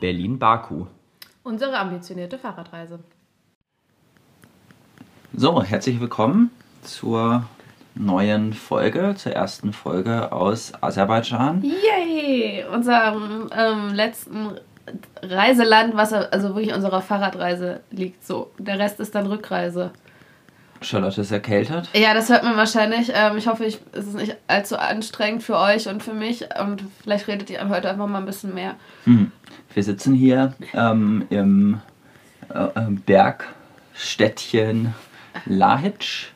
Berlin-Baku. Unsere ambitionierte Fahrradreise. So, herzlich willkommen zur neuen Folge, zur ersten Folge aus Aserbaidschan. Yay! Unserem ähm, letzten Reiseland, was also wirklich unserer Fahrradreise liegt. So, der Rest ist dann Rückreise. Charlotte ist erkältet. Ja, das hört man wahrscheinlich. Ähm, ich hoffe, ich, es ist nicht allzu anstrengend für euch und für mich. Und vielleicht redet ihr heute einfach mal ein bisschen mehr. Hm. Wir sitzen hier ähm, im äh, äh Bergstädtchen Lahitsch.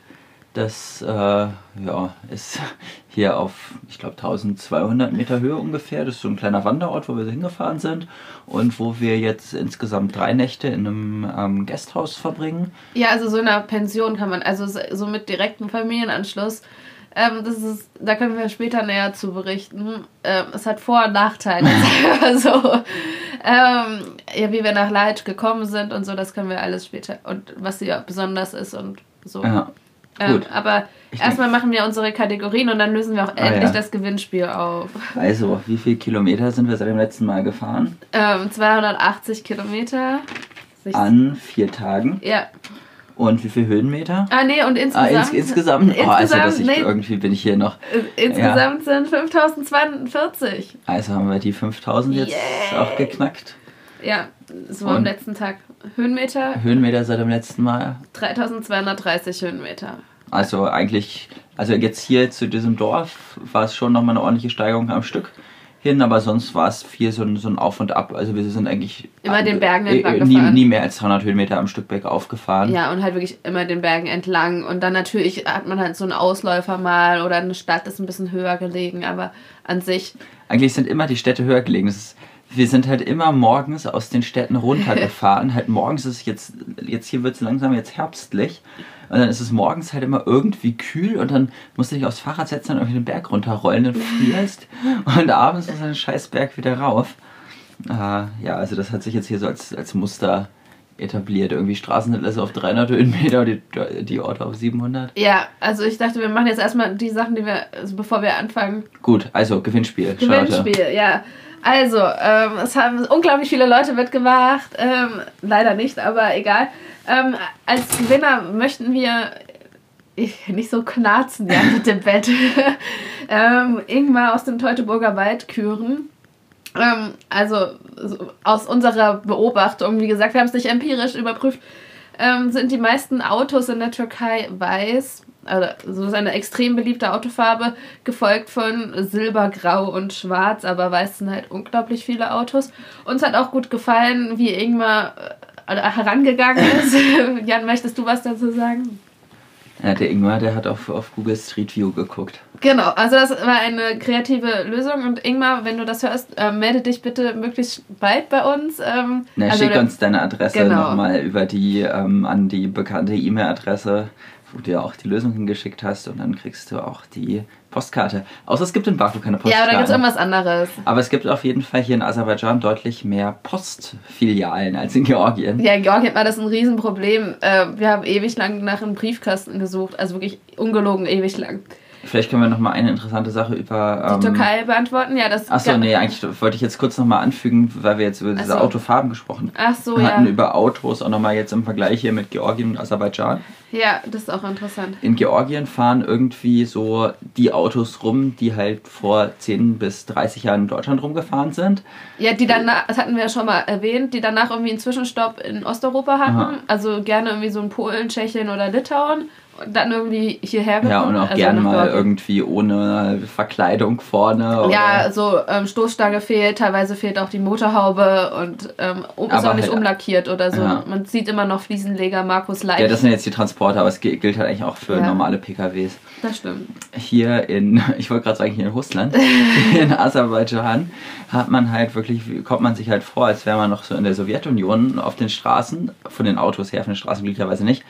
Das äh, ja, ist hier auf, ich glaube, 1200 Meter Höhe ungefähr. Das ist so ein kleiner Wanderort, wo wir hingefahren sind und wo wir jetzt insgesamt drei Nächte in einem ähm, Gasthaus verbringen. Ja, also so in einer Pension kann man, also so mit direktem Familienanschluss. Ähm, das ist, da können wir später näher zu berichten. Ähm, es hat Vor- und Nachteile, so. Ähm, ja, wie wir nach Leitsch gekommen sind und so, das können wir alles später. Und was hier besonders ist und so. Ja. Ähm, aber ich erstmal machen wir unsere Kategorien und dann lösen wir auch ah, endlich ja. das Gewinnspiel auf. Also, wie viele Kilometer sind wir seit dem letzten Mal gefahren? Ähm, 280 Kilometer. An vier Tagen? Ja. Und wie viele Höhenmeter? Ah, nee, und insgesamt. Ah, ins, insgesamt? insgesamt oh, also, dass ich, nee, irgendwie bin ich hier noch. Insgesamt ja. sind 5042. Also haben wir die 5000 jetzt yeah. auch geknackt. Ja, so und am letzten Tag. Höhenmeter? Höhenmeter seit dem letzten Mal? 3230 Höhenmeter. Also eigentlich, also jetzt hier zu diesem Dorf war es schon nochmal eine ordentliche Steigerung am Stück hin, aber sonst war es viel so ein, so ein Auf und Ab. Also wir sind eigentlich immer den Bergen äh, entlang äh, nie, nie, mehr als 300 Höhenmeter am Stück bergauf gefahren. Ja, und halt wirklich immer den Bergen entlang. Und dann natürlich hat man halt so einen Ausläufer mal oder eine Stadt ist ein bisschen höher gelegen, aber an sich... Eigentlich sind immer die Städte höher gelegen. Ist, wir sind halt immer morgens aus den Städten runtergefahren. halt morgens ist jetzt, jetzt hier wird es langsam jetzt herbstlich. Und dann ist es morgens halt immer irgendwie kühl und dann musst du dich aufs Fahrrad setzen und irgendwie den Berg runterrollen und frierst. und abends muss ein scheiß Berg wieder rauf. Äh, ja, also das hat sich jetzt hier so als, als Muster etabliert. Irgendwie Straßenhinterlässe auf 300 Höhenmeter und die, die Orte auf 700. Ja, also ich dachte, wir machen jetzt erstmal die Sachen, die wir, also bevor wir anfangen. Gut, also Gewinnspiel. Gewinnspiel, Charlotte. ja. Also, ähm, es haben unglaublich viele Leute mitgemacht. Ähm, leider nicht, aber egal. Ähm, als Gewinner möchten wir ich, nicht so knarzen ja, mit dem Bett. ähm, Ingmar aus dem Teutoburger Wald küren. Ähm, also aus unserer Beobachtung, wie gesagt, wir haben es nicht empirisch überprüft, ähm, sind die meisten Autos in der Türkei weiß. Also so ist eine extrem beliebte Autofarbe, gefolgt von Silber, Grau und Schwarz, aber weiß sind halt unglaublich viele Autos. Uns hat auch gut gefallen, wie Ingmar äh, herangegangen ist. Jan, möchtest du was dazu sagen? Ja, der Ingmar, der hat auf, auf Google Street View geguckt. Genau, also das war eine kreative Lösung. Und Ingmar, wenn du das hörst, äh, melde dich bitte möglichst bald bei uns. Ähm, Na, also schick uns deine Adresse genau. nochmal über die ähm, an die bekannte E-Mail-Adresse wo du ja auch die Lösung hingeschickt hast und dann kriegst du auch die Postkarte. Außer es gibt in Baku keine Postkarte. Ja, da gibt es irgendwas anderes. Aber es gibt auf jeden Fall hier in Aserbaidschan deutlich mehr Postfilialen als in Georgien. Ja, in Georgien war das ein Riesenproblem. Äh, wir haben ewig lang nach einem Briefkasten gesucht, also wirklich ungelogen ewig lang. Vielleicht können wir noch mal eine interessante Sache über ähm, die Türkei beantworten. Ja, das. Achso, nee, eigentlich wollte ich jetzt kurz noch mal anfügen, weil wir jetzt über diese so. Autofarben gesprochen Ach so, wir ja. hatten über Autos auch noch mal jetzt im Vergleich hier mit Georgien und Aserbaidschan. Ja, das ist auch interessant. In Georgien fahren irgendwie so die Autos rum, die halt vor 10 bis 30 Jahren in Deutschland rumgefahren sind. Ja, die danach, das hatten wir ja schon mal erwähnt, die danach irgendwie einen Zwischenstopp in Osteuropa hatten. Aha. Also gerne irgendwie so in Polen, Tschechien oder Litauen dann irgendwie hierher gekommen. Ja, und auch also gerne mal irgendwie ohne Verkleidung vorne. Ja, so ähm, Stoßstange fehlt, teilweise fehlt auch die Motorhaube und ähm, ist auch nicht halt, umlackiert oder so. Ja. Man sieht immer noch Fliesenleger Markus Leicht. Ja, das sind jetzt die Transporter, aber es gilt halt eigentlich auch für ja. normale PKWs. Das stimmt. Hier in, ich wollte gerade sagen, hier in Russland, in Aserbaidschan, hat man halt wirklich, kommt man sich halt vor, als wäre man noch so in der Sowjetunion auf den Straßen, von den Autos her, von den Straßen glücklicherweise nicht.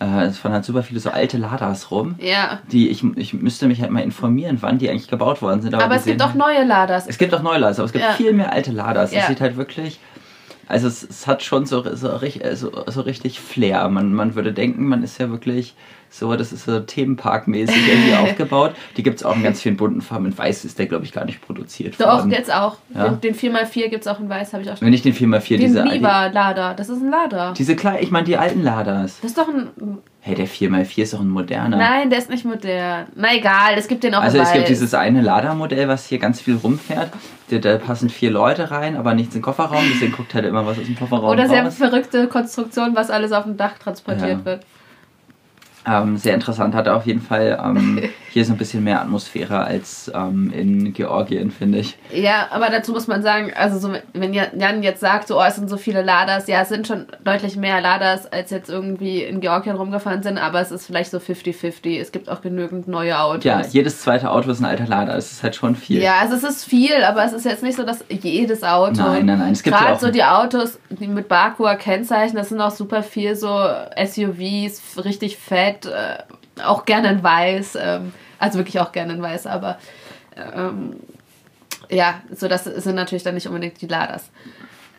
Äh, es fahren halt super viele so alte Ladas rum. Ja. Die, ich, ich müsste mich halt mal informieren, wann die eigentlich gebaut worden sind. Aber, aber es gibt auch neue Ladas. Es gibt auch neue Ladas, aber es gibt ja. viel mehr alte Ladas. Es sieht halt wirklich Also es, es hat schon so, so, richtig- so, so richtig Flair. Man, man würde denken, man ist ja wirklich so, das ist so Themenparkmäßig irgendwie aufgebaut. Die gibt es auch in ganz vielen bunten Farben. In Weiß ist der, glaube ich, gar nicht produziert Doch, worden. jetzt auch. Ja. Den, den 4x4 gibt es auch in weiß, habe ich auch schon. Wenn ich den 4x4, Den diese, Viva-Lader, das ist ein Lader. die, diese kleinen, ich meine die alten Laders. Das ist doch ein. Hey, der 4x4 ist doch ein moderner. Nein, der ist nicht modern. Na egal, es gibt den auch Also es gibt dieses eine Ladermodell, was hier ganz viel rumfährt. Da, da passen vier Leute rein, aber nichts in den Kofferraum. Deswegen guckt halt immer was aus dem Kofferraum Oder sie haben raus. verrückte Konstruktion, was alles auf dem Dach transportiert Ja. wird. Ähm, sehr interessant. Hat auf jeden Fall ähm, hier so ein bisschen mehr Atmosphäre als ähm, in Georgien, finde ich. Ja, aber dazu muss man sagen, also so, wenn Jan jetzt sagt, so, oh, es sind so viele Laders, ja, es sind schon deutlich mehr Laders, als jetzt irgendwie in Georgien rumgefahren sind, aber es ist vielleicht so 50-50. Es gibt auch genügend neue Autos. Ja, jedes zweite Auto ist ein alter Lader. Das ist halt schon viel. Ja, also es ist viel, aber es ist jetzt nicht so, dass jedes Auto. Nein, nein, nein, es gibt Gerade so die Autos, die mit Bakua Kennzeichen, das sind auch super viel so SUVs, richtig fett, äh, auch gerne in weiß, ähm, also wirklich auch gerne in weiß, aber ähm, ja, so das sind natürlich dann nicht unbedingt die Laders.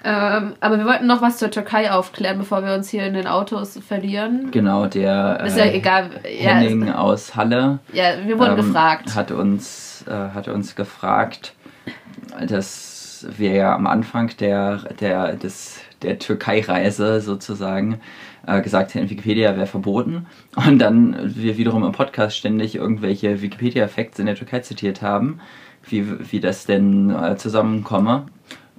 Ähm, aber wir wollten noch was zur Türkei aufklären, bevor wir uns hier in den Autos verlieren. Genau, der Ist ja äh, egal. Ja, Henning ist, aus Halle ja wir wurden ähm, gefragt. Hat uns, äh, hat uns gefragt, dass wir ja am Anfang der, der, des, der Türkei-Reise sozusagen äh, gesagt hätten, Wikipedia wäre verboten. Und dann wir wiederum im Podcast ständig irgendwelche Wikipedia-Facts in der Türkei zitiert haben, wie, wie das denn äh, zusammenkomme.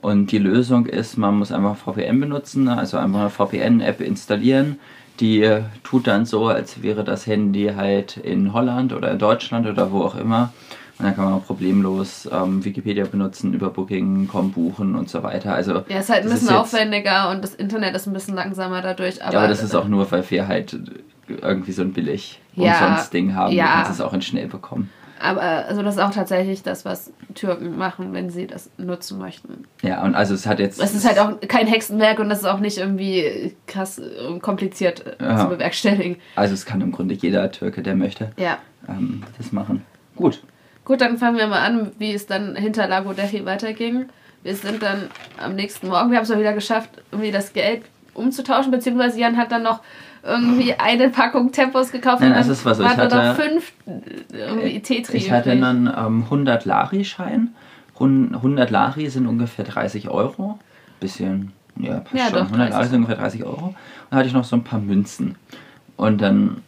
Und die Lösung ist, man muss einfach VPN benutzen, also einfach eine VPN-App installieren. Die äh, tut dann so, als wäre das Handy halt in Holland oder in Deutschland oder wo auch immer. Und dann kann man problemlos ähm, Wikipedia benutzen, über Booking.com buchen und so weiter. Also, Ja, ist halt ein bisschen aufwendiger und das Internet ist ein bisschen langsamer dadurch. Aber, Ja, aber das ist auch nur, weil wir halt irgendwie so ein billig Ja, umsonst Ding haben. ja. Du kannst es auch in schnell bekommen. Aber also das ist auch tatsächlich das, was Türken machen, wenn sie das nutzen möchten. Ja, und also es hat jetzt. Es ist halt auch kein Hexenwerk und das ist auch nicht irgendwie krass äh, kompliziert äh, Ja. zu bewerkstelligen. Also es kann im Grunde jeder Türke, der möchte, Ja. ähm, das machen. Gut. Gut, dann fangen wir mal an, wie es dann hinter Lago Dechi weiterging. Wir sind dann am nächsten Morgen, wir haben es mal wieder geschafft, irgendwie das Geld umzutauschen, beziehungsweise Jan hat dann dann noch irgendwie eine Packung Tempos gekauft Nein, und dann also war so, waren ich nur noch hatte- fünf äh, irgendwie Tetri Ich hatte übrig. einen ähm, 100 Lari-Schein. Hun- 100 Lari sind ungefähr 30 Euro. Bisschen, ja, passt Ja, schon. doch, 100 Lari 30. sind ungefähr 30 Euro. Und dann hatte ich noch so ein paar Münzen. Und dann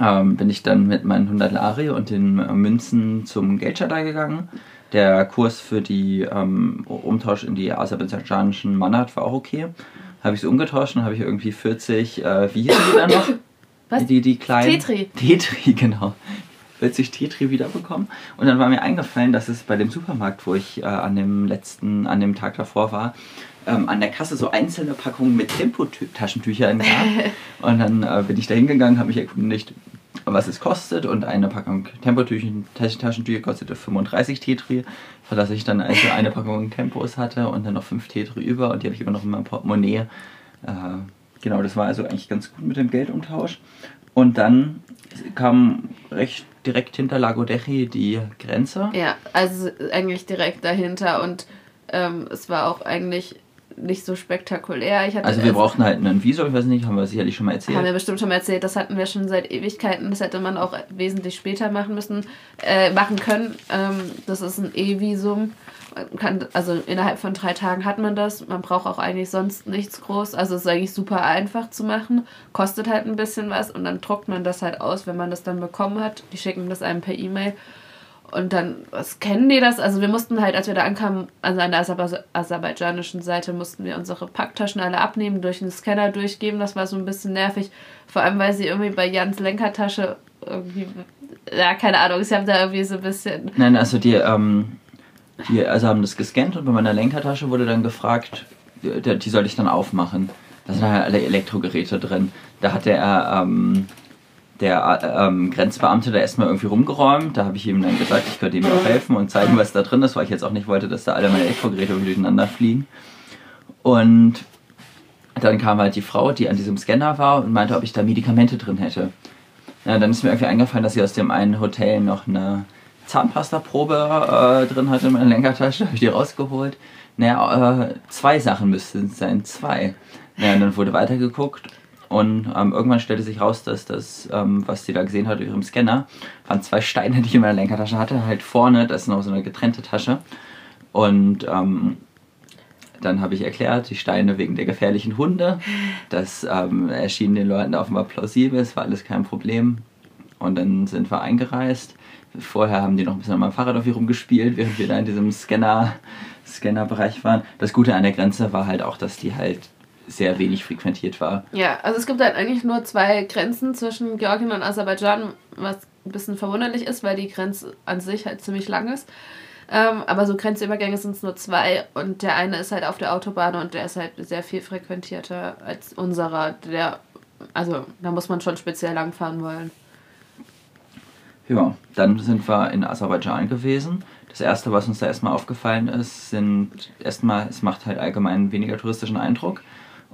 ähm, bin ich dann mit meinen 100 Lari und den äh, Münzen zum Geldschalter gegangen. Der Kurs für die ähm, Umtausch in die aserbaidschanischen Manat war auch okay. Habe ich es umgetauscht und habe ich irgendwie 40, äh, wie hießen die da noch? Was? Die, die kleinen. Tetri. Tetri, genau. 40 Tetri wiederbekommen. Und dann war mir eingefallen, dass es bei dem Supermarkt, wo ich äh, an dem letzten, an dem Tag davor war, ähm, an der Kasse so einzelne Packungen mit Tempotaschentüchern gab. und dann äh, bin ich da hingegangen, habe mich erkundigt, was es kostet. Und eine Packung Tempotaschentücher kostete 35 Tetri, sodass ich dann also eine Packung Tempos hatte und dann noch 5 Tetri über. Und die habe ich immer noch in meinem Portemonnaie. Äh, genau, das war also eigentlich ganz gut mit dem Geldumtausch. Und dann kam recht direkt hinter Lago Dechi die Grenze. Ja, also eigentlich direkt dahinter und ähm, es war auch eigentlich nicht so spektakulär. Also wir brauchten halt einen Visum, ich weiß nicht, haben wir sicherlich schon mal erzählt. Haben wir bestimmt schon mal erzählt, das hatten wir schon seit Ewigkeiten. Das hätte man auch wesentlich später machen müssen, äh, machen können. Ähm, das ist ein E-Visum. Kann, also innerhalb von drei Tagen hat man das. Man braucht auch eigentlich sonst nichts groß. Also es ist eigentlich super einfach zu machen. Kostet halt ein bisschen was und dann druckt man das halt aus, wenn man das dann bekommen hat. Die schicken das einem per E-Mail. Und dann, was kennen die das? Also wir mussten halt, als wir da ankamen, also an der Aserba aserbaidschanischen Seite, mussten wir unsere Packtaschen alle abnehmen, durch den Scanner durchgeben. Das war so ein bisschen nervig. Vor allem, weil sie irgendwie bei Jans Lenkertasche irgendwie, ja, keine Ahnung, sie haben da irgendwie so ein bisschen, Nein, also die, ähm, die also haben das gescannt und bei meiner Lenkertasche wurde dann gefragt, die, die soll ich dann aufmachen. Da sind halt alle Elektrogeräte drin. Da hat der, ähm, der äh, ähm, Grenzbeamte da erstmal irgendwie rumgeräumt. Da habe ich ihm dann gesagt, ich könnte ihm auch helfen und zeigen, was da drin ist, weil ich jetzt auch nicht wollte, dass da alle meine Elektrogeräte durcheinander fliegen. Und dann kam halt die Frau, die an diesem Scanner war und meinte, ob ich da Medikamente drin hätte. Ja, dann ist mir irgendwie eingefallen, dass sie aus dem einen Hotel noch eine Zahnpastaprobe äh, drin hatte in meiner Lenkertasche. Habe ich die rausgeholt, Naja, äh, zwei Sachen müssten es sein, zwei. Naja, und dann wurde weitergeguckt und ähm, irgendwann stellte sich raus, dass das, ähm, was sie da gesehen hat in ihrem Scanner, waren zwei Steine, die ich in meiner Lenkertasche hatte. Halt vorne, das ist noch so eine getrennte Tasche. Und ähm, dann habe ich erklärt, die Steine wegen der gefährlichen Hunde. Das ähm, erschien den Leuten offenbar plausibel, es war alles kein Problem. Und dann sind wir eingereist. Vorher haben die noch ein bisschen an meinem Fahrrad auf ihr rumgespielt, während wir da in diesem Scanner, Scannerbereich waren. Das Gute an der Grenze war halt auch, dass die halt sehr wenig frequentiert war. Ja, also es gibt halt eigentlich nur zwei Grenzen zwischen Georgien und Aserbaidschan, was ein bisschen verwunderlich ist, weil die Grenze an sich halt ziemlich lang ist. Ähm, aber so Grenzübergänge sind es nur zwei und der eine ist halt auf der Autobahn und der ist halt sehr viel frequentierter als unserer. Der, also da muss man schon speziell langfahren wollen. Ja, dann sind wir in Aserbaidschan gewesen. Das erste, was uns da erstmal aufgefallen ist, sind erstmal, es macht halt allgemein weniger touristischen Eindruck.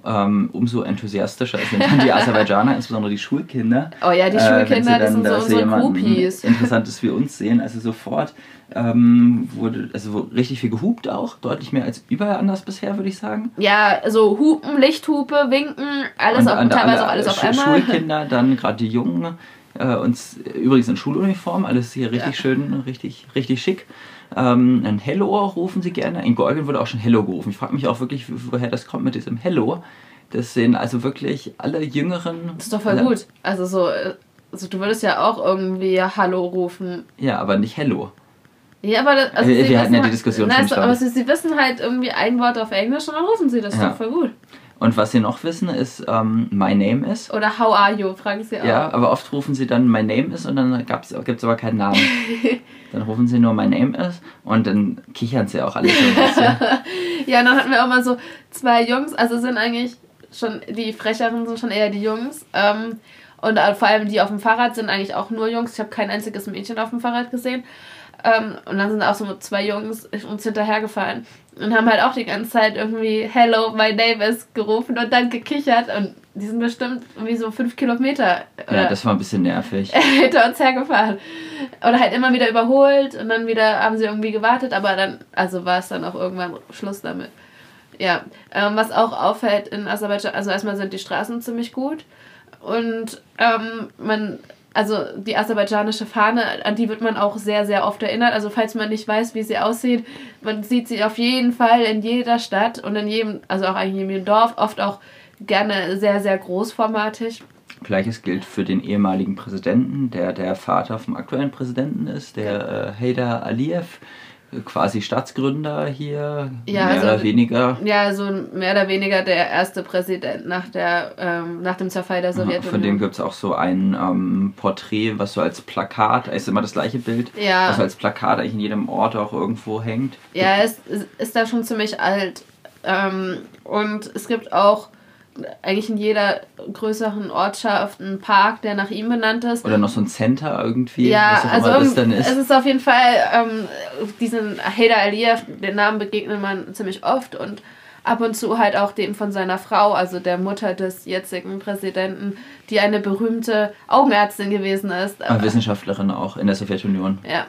Ähm, umso enthusiastischer sind dann die Aserbaidschaner, insbesondere die Schulkinder. Oh ja, die äh, Schulkinder, sie das dann sind so unsere Groupies. Interessantes wie uns sehen. Also sofort ähm, wurde also richtig viel gehupt auch, deutlich mehr als überall anders bisher, würde ich sagen. Ja, so Hupen, Lichthupe, Winken, alles auf, an der- teilweise an auch alles auf einmal. Schulkinder, dann gerade die Jungen, äh, uns übrigens in Schuluniform, alles hier richtig Ja. schön, richtig, richtig schick. Ähm, ein Hello rufen sie gerne. In Georgien wurde auch schon Hello gerufen. Ich frage mich auch wirklich, woher das kommt mit diesem Hello. Das sehen also wirklich alle Jüngeren. Das ist doch voll gut. Also so, äh, also du würdest ja auch irgendwie Hallo rufen. Ja, aber nicht Hello. Ja, aber das, also Wir- sie wir hatten ja die halt- Diskussion Na, schon stark. Aber sie, sie wissen halt irgendwie ein Wort auf Englisch und dann rufen sie das. Ja. doch voll gut. Und was sie noch wissen, ist ähm, My Name is. Oder How are you, fragen sie auch. Ja, aber oft rufen sie dann My Name is und dann gibt es aber keinen Namen. dann rufen sie nur My Name is und dann kichern sie auch alle so ein bisschen. Ja, dann hatten wir auch mal so zwei Jungs, also sind eigentlich schon, die Frecheren sind schon eher die Jungs. Ähm, und äh, vor allem die auf dem Fahrrad sind eigentlich auch nur Jungs. Ich habe kein einziges Mädchen auf dem Fahrrad gesehen. Ähm, und dann sind auch so zwei Jungs uns hinterhergefallen und haben halt auch die ganze Zeit irgendwie Hello, my name is gerufen und dann gekichert. Und die sind bestimmt irgendwie so fünf Kilometer Ja, das war ein bisschen nervig. hinter uns hergefahren. Oder halt immer wieder überholt und dann wieder haben sie irgendwie gewartet, aber dann, also war es dann auch irgendwann Schluss damit. Ja, ähm, was auch auffällt in Aserbaidschan, also erstmal sind die Straßen ziemlich gut und ähm, man, also die aserbaidschanische Fahne, an die wird man auch sehr, sehr oft erinnert. Also falls man nicht weiß, wie sie aussieht, man sieht sie auf jeden Fall in jeder Stadt und in jedem, also auch eigentlich in jedem Dorf, oft auch gerne sehr, sehr großformatig. Gleiches gilt für den ehemaligen Präsidenten, der der Vater vom aktuellen Präsidenten ist, der äh, Heydar Aliyev, quasi Staatsgründer hier, Ja, mehr also- oder weniger. Ja, so mehr oder weniger der erste Präsident nach, der, ähm, nach dem Zerfall der Ja, Sowjetunion. Von dem gibt es auch so ein ähm, Porträt, was so als Plakat, ist immer das gleiche Bild, Ja. was als Plakat eigentlich in jedem Ort auch irgendwo hängt. Ja, es ist, ist da schon ziemlich alt. Ähm, und es gibt auch eigentlich in jeder größeren Ortschaft einen Park, der nach ihm benannt ist. Oder noch so ein Center irgendwie, Ja, was auch also immer das irgend- dann ist. es ist auf jeden Fall ähm, diesen Hader Aliyev, den Namen begegnet man ziemlich oft und ab und zu halt auch dem von seiner Frau, also der Mutter des jetzigen Präsidenten, die eine berühmte Augenärztin gewesen ist. Aber Wissenschaftlerin auch in der Sowjetunion. Ja.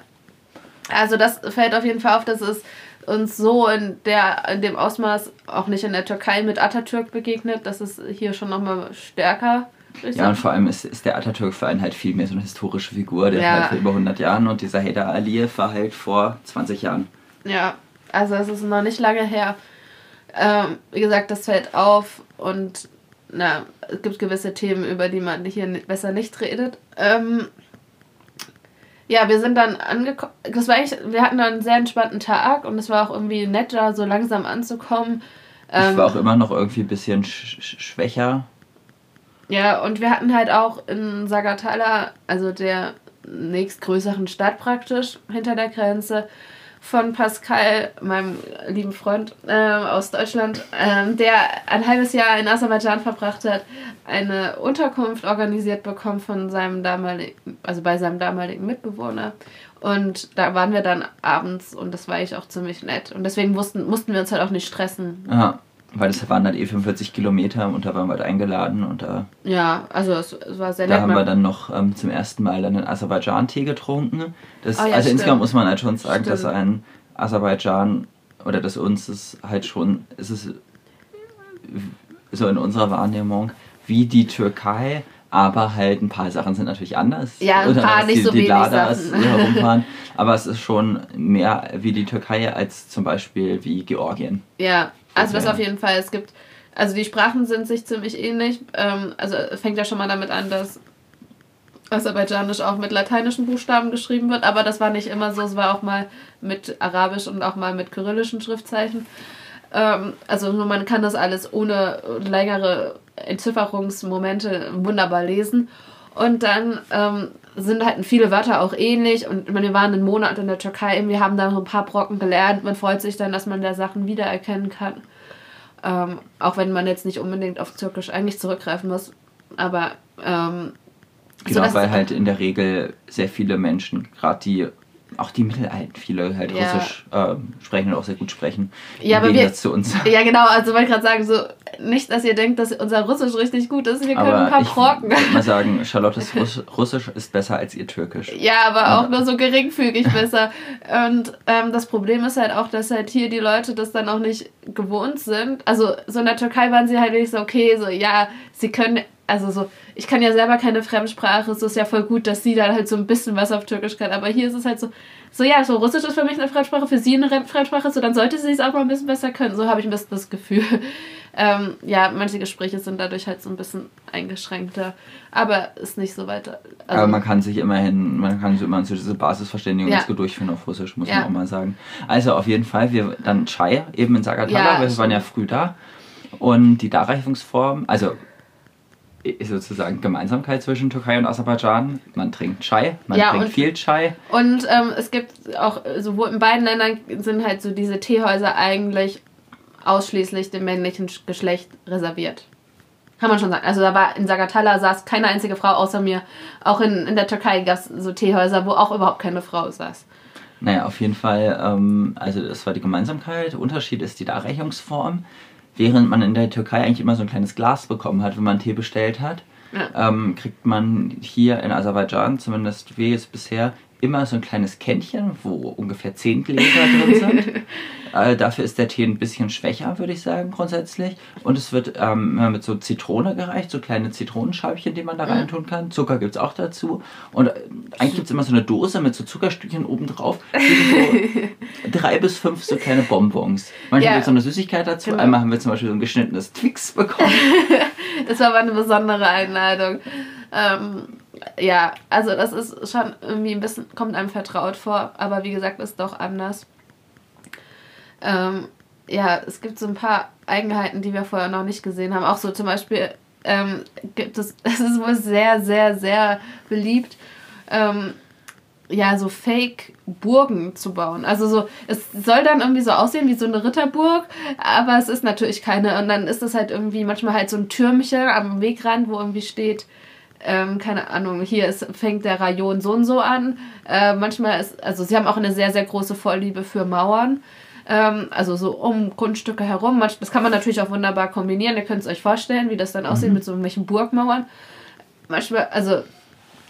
Also das fällt auf jeden Fall auf, dass es uns so in, der, in dem Ausmaß auch nicht in der Türkei mit Atatürk begegnet. Das ist hier schon nochmal stärker. Ja, und vor allem ist, ist der Atatürk-Verein halt viel mehr so eine historische Figur, der Ja. halt vor über 100 Jahren und dieser Hader Aliyev war halt vor 20 Jahren. ja, also es ist noch nicht lange her. Ähm, wie gesagt, das fällt auf und na, es gibt gewisse Themen, über die man hier besser nicht redet. Ähm, ja, wir sind dann angekommen. Das war eigentlich, wir hatten dann einen sehr entspannten Tag und es war auch irgendwie nett, da so langsam anzukommen. Ich Ähm, war auch immer noch irgendwie ein bisschen sch sch schwächer. Ja, und wir hatten halt auch in Sagatala, also der nächstgrößeren Stadt praktisch hinter der Grenze, von Pascal, meinem lieben Freund äh, aus Deutschland, ähm, der ein halbes Jahr in Aserbaidschan verbracht hat, eine Unterkunft organisiert bekommen von seinem damaligen, also bei seinem damaligen Mitbewohner. Und da waren wir dann abends und das war eigentlich auch ziemlich nett. Und deswegen mussten, mussten wir uns halt auch nicht stressen. Ja, weil das waren halt eh 45 Kilometer und da waren wir halt eingeladen und da, Ja, also es, es war sehr da nett. haben wir Man- dann noch ähm, zum ersten Mal einen Aserbaidschan-Tee getrunken. Das, Ah ja, also stimmt. insgesamt muss man halt schon sagen, dass Stimmt. ein Aserbaidschan oder dass uns es halt schon, es ist so in unserer Wahrnehmung wie die Türkei, aber halt ein paar Sachen sind natürlich anders. Ja, ein Oder paar dass nicht die, so die Ladas herumfahren. aber es ist schon mehr wie die Türkei als zum Beispiel wie Georgien. Ja, also das auf jeden Fall. Es gibt, also die Sprachen sind sich ziemlich ähnlich. Ähm, also fängt ja schon mal damit an, dass Aserbaidschanisch auch mit lateinischen Buchstaben geschrieben wird, aber das war nicht immer so. Es war auch mal mit Arabisch und auch mal mit kyrillischen Schriftzeichen. Ähm, also nur man kann das alles ohne längere Entzifferungsmomente wunderbar lesen. Und dann ähm, sind halt viele Wörter auch ähnlich. Und meine, wir waren einen Monat in der Türkei, wir haben da so ein paar Brocken gelernt. Man freut sich dann, dass man da Sachen wiedererkennen kann. Ähm, auch wenn man jetzt nicht unbedingt auf Türkisch eigentlich zurückgreifen muss. Aber ähm, Genau, sodass- weil halt in der Regel sehr viele Menschen, gerade die, auch die Mittelalten, viele halt Ja. Russisch ähm, sprechen und auch sehr gut sprechen. Ja, aber wir- zu uns. Ja, genau, also wollte ich gerade sagen, so nicht, dass ihr denkt, dass unser Russisch richtig gut ist. Wir können ein Aber paar ich Brocken. würde mal sagen, Charlottes Russ Russisch ist besser als ihr Türkisch. Ja, aber auch Aber- nur so geringfügig besser. Und ähm, das Problem ist halt auch, dass halt hier die Leute das dann auch nicht gewohnt sind. Also so in der Türkei waren sie halt wirklich so, okay, so ja, sie können, also so, ich kann ja selber keine Fremdsprache, es ist ja voll gut, dass sie dann halt so ein bisschen was auf Türkisch kann. Aber hier ist es halt so, so ja, so Russisch ist für mich eine Fremdsprache, für sie eine Re- Fremdsprache, so dann sollte sie es auch mal ein bisschen besser können. So habe ich ein bisschen das Gefühl. Ähm, ja, manche Gespräche sind dadurch halt so ein bisschen eingeschränkter, aber ist nicht so weiter. Also, Aber man kann sich immerhin, man kann so immer so diese Basisverständigung Ja. ganz gut durchführen auf Russisch, muss Ja. man auch mal sagen. Also auf jeden Fall, wir dann Chai eben in Sagatala, Ja, weil wir waren ja früh da. Und die Darreichungsform, also sozusagen Gemeinsamkeit zwischen Türkei und Aserbaidschan. Man trinkt Chai, man Ja, trinkt und- viel Chai. Und ähm, es gibt auch, sowohl in beiden Ländern sind halt so diese Teehäuser eigentlich ausschließlich dem männlichen Sch- Geschlecht reserviert. Kann man schon sagen. Also da war in Sagatala saß keine einzige Frau außer mir. Auch in, in der Türkei gab es so Teehäuser, wo auch überhaupt keine Frau saß. Naja, auf jeden Fall, ähm, also das war die Gemeinsamkeit. Unterschied ist die Darreichungsform. Während man in der Türkei eigentlich immer so ein kleines Glas bekommen hat, wenn man Tee bestellt hat, Ja. ähm, kriegt man hier in Aserbaidschan, zumindest wie es bisher, immer so ein kleines Kännchen, wo ungefähr 10 Gläser drin sind. äh, dafür ist der Tee ein bisschen schwächer, würde ich sagen, grundsätzlich. Und es wird ähm, immer mit so Zitrone gereicht, so kleine Zitronenscheibchen, die man da reintun kann. Zucker gibt es auch dazu. Und äh, eigentlich gibt es immer so eine Dose mit so Zuckerstückchen oben drauf. So drei bis fünf so kleine Bonbons. Manchmal Ja. gibt es noch eine Süßigkeit dazu. Genau. Einmal haben wir zum Beispiel so ein geschnittenes Twix bekommen. Das war aber eine besondere Einladung. Ähm, ja, also das ist schon irgendwie ein bisschen, kommt einem vertraut vor, aber wie gesagt, ist doch anders. Ähm, ja, es gibt so ein paar Eigenheiten, die wir vorher noch nicht gesehen haben. Auch so zum Beispiel ähm, gibt es, es ist wohl sehr, sehr, sehr beliebt, ähm, ja, so Fake-Burgen zu bauen. Also so, es soll dann irgendwie so aussehen wie so eine Ritterburg, aber es ist natürlich keine. Und dann ist es halt irgendwie manchmal halt so ein Türmchen am Wegrand, wo irgendwie steht, ähm, keine Ahnung, hier ist, fängt der Rayon so und so an. Äh, manchmal ist, also sie haben auch eine sehr, sehr große Vorliebe für Mauern. Ähm, also so um Grundstücke herum. Das kann man natürlich auch wunderbar kombinieren. Ihr könnt es euch vorstellen, wie das dann aussieht mit so irgendwelchen Burgmauern. Manchmal, also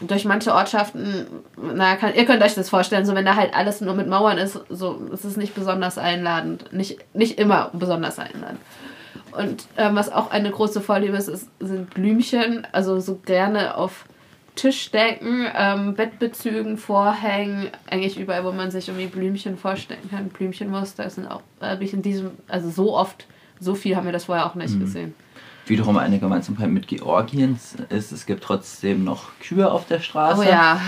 durch manche Ortschaften, na, kann, ihr könnt euch das vorstellen, so wenn da halt alles nur mit Mauern ist, so ist es nicht besonders einladend. Nicht, nicht immer besonders einladend. Und ähm, was auch eine große Vorliebe ist, ist, sind Blümchen, also so gerne auf Tischdecken, ähm, Bettbezügen, Vorhängen, eigentlich überall, wo man sich irgendwie Blümchen vorstellen kann. Blümchenmuster sind auch, habe ich in diesem, also so oft, so viel haben wir das vorher auch nicht gesehen. Wiederum eine Gemeinsamkeit mit Georgiens ist, es gibt trotzdem noch Kühe auf der Straße. Oh ja,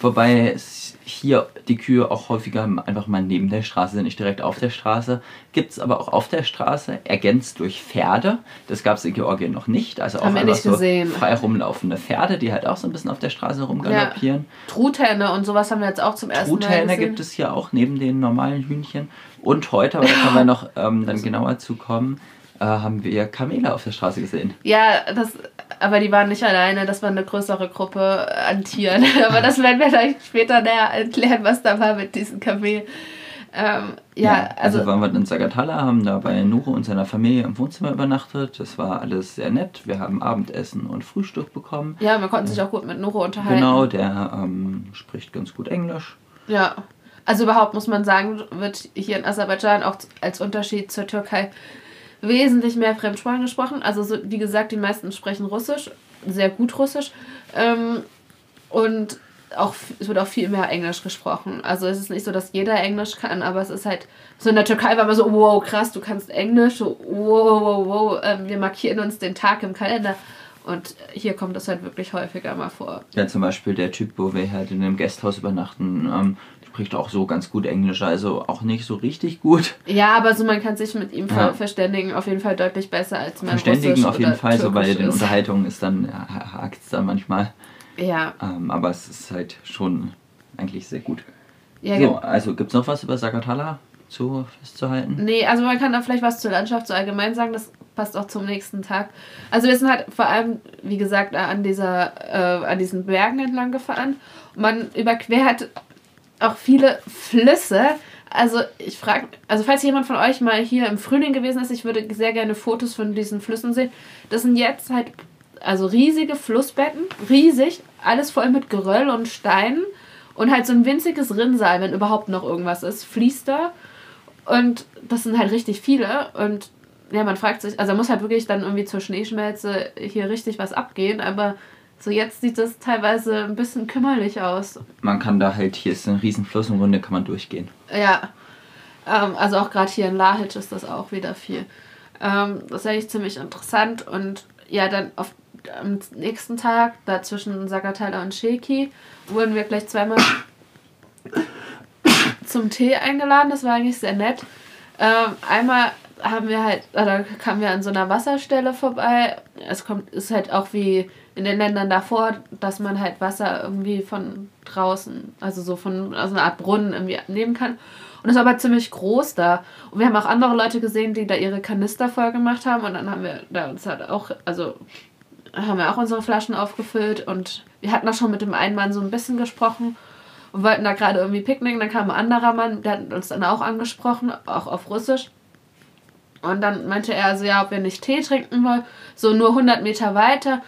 Wobei es hier die Kühe auch häufiger einfach mal neben der Straße sind, nicht direkt auf der Straße. Gibt es aber auch auf der Straße, ergänzt durch Pferde. Das gab es in Georgien noch nicht. Also auch Haben wir einfach so gesehen. frei rumlaufende Pferde, die halt auch so ein bisschen auf der Straße rumgaloppieren. Truthähne und sowas haben wir jetzt auch zum ersten Mal Truthähne gesehen. gibt es hier auch neben den normalen Hühnchen. Und heute, aber da können wir noch ähm, dann genauer zu kommen, äh, haben wir Kamele auf der Straße gesehen. Ja, das, aber die waren nicht alleine, das war eine größere Gruppe an Tieren. aber das werden wir vielleicht später näher erklären, was da war mit diesen Kamelen. Ähm, ja, also, also, waren wir in Sagatala, haben da bei Nuro und seiner Familie im Wohnzimmer übernachtet. Das war alles sehr nett. Wir haben Abendessen und Frühstück bekommen. ja, man konnte sich auch gut mit Nuro unterhalten. Genau, der ähm, spricht ganz gut Englisch. Ja. Also überhaupt muss man sagen, wird hier in Aserbaidschan auch als Unterschied zur Türkei wesentlich mehr Fremdsprachen gesprochen. Also so, wie gesagt, die meisten sprechen Russisch, sehr gut Russisch. Ähm, und auch, es wird auch viel mehr Englisch gesprochen. Also es ist nicht so, dass jeder Englisch kann, aber es ist halt, so in der Türkei war man so, wow, krass, du kannst Englisch, so, wow, wow, wow, ähm, wir markieren uns den Tag im Kalender. Und hier kommt das halt wirklich häufiger mal vor. Ja, zum Beispiel der Typ, wo wir halt in einem Gasthaus übernachten, ähm, spricht auch so ganz gut Englisch, also auch nicht so richtig gut. Ja, aber so man kann sich mit ihm ja. verständigen, auf jeden Fall deutlich besser als man Verständigen Russisch auf jeden Fall, so bei den Unterhaltungen ist dann, ja, hakt es dann manchmal. Ja. Ähm, aber es ist halt schon eigentlich sehr gut. Ja, so, also gibt es noch was über Sagatala zu festzuhalten? Nee, also man kann da vielleicht was zur Landschaft so allgemein sagen, das passt auch zum nächsten Tag. Also wir sind halt vor allem, wie gesagt, an dieser, äh, an diesen Bergen entlang gefahren. Man überquert auch viele Flüsse. Also ich frage, also falls jemand von euch mal hier im Frühling gewesen ist, ich würde sehr gerne Fotos von diesen Flüssen sehen. Das sind jetzt halt also riesige Flussbetten, riesig, alles voll mit Geröll und Steinen und halt so ein winziges Rinnsal, wenn überhaupt noch irgendwas ist, fließt da. Und das sind halt richtig viele und ja, man fragt sich, also muss halt wirklich dann irgendwie zur Schneeschmelze hier richtig was abgehen, aber so jetzt sieht das teilweise ein bisschen kümmerlich aus. Man kann da halt, hier ist ein Riesenfluss und Runde kann man durchgehen. Ja, ähm, also auch gerade hier in Lahic ist das auch wieder viel. Ähm, das ist eigentlich ziemlich interessant und ja, dann auf, am nächsten Tag, da zwischen Sagatala und Sheki, wurden wir gleich zweimal zum Tee eingeladen. Das war eigentlich sehr nett. Ähm, einmal haben wir halt, oder kamen wir an so einer Wasserstelle vorbei. Es kommt, ist halt auch wie in den Ländern davor, dass man halt Wasser irgendwie von draußen, also so von also einer Art Brunnen irgendwie nehmen kann. Und ist aber ziemlich groß da. Und wir haben auch andere Leute gesehen, die da ihre Kanister voll gemacht haben. Und dann haben wir da uns halt auch, also haben wir auch unsere Flaschen aufgefüllt. Und wir hatten auch schon mit dem einen Mann so ein bisschen gesprochen und wollten da gerade irgendwie picknicken. Dann kam ein anderer Mann, der hat uns dann auch angesprochen, auch auf Russisch. Und dann meinte er so, ja, ob wir nicht Tee trinken wollen, so nur 100 Meter weiter.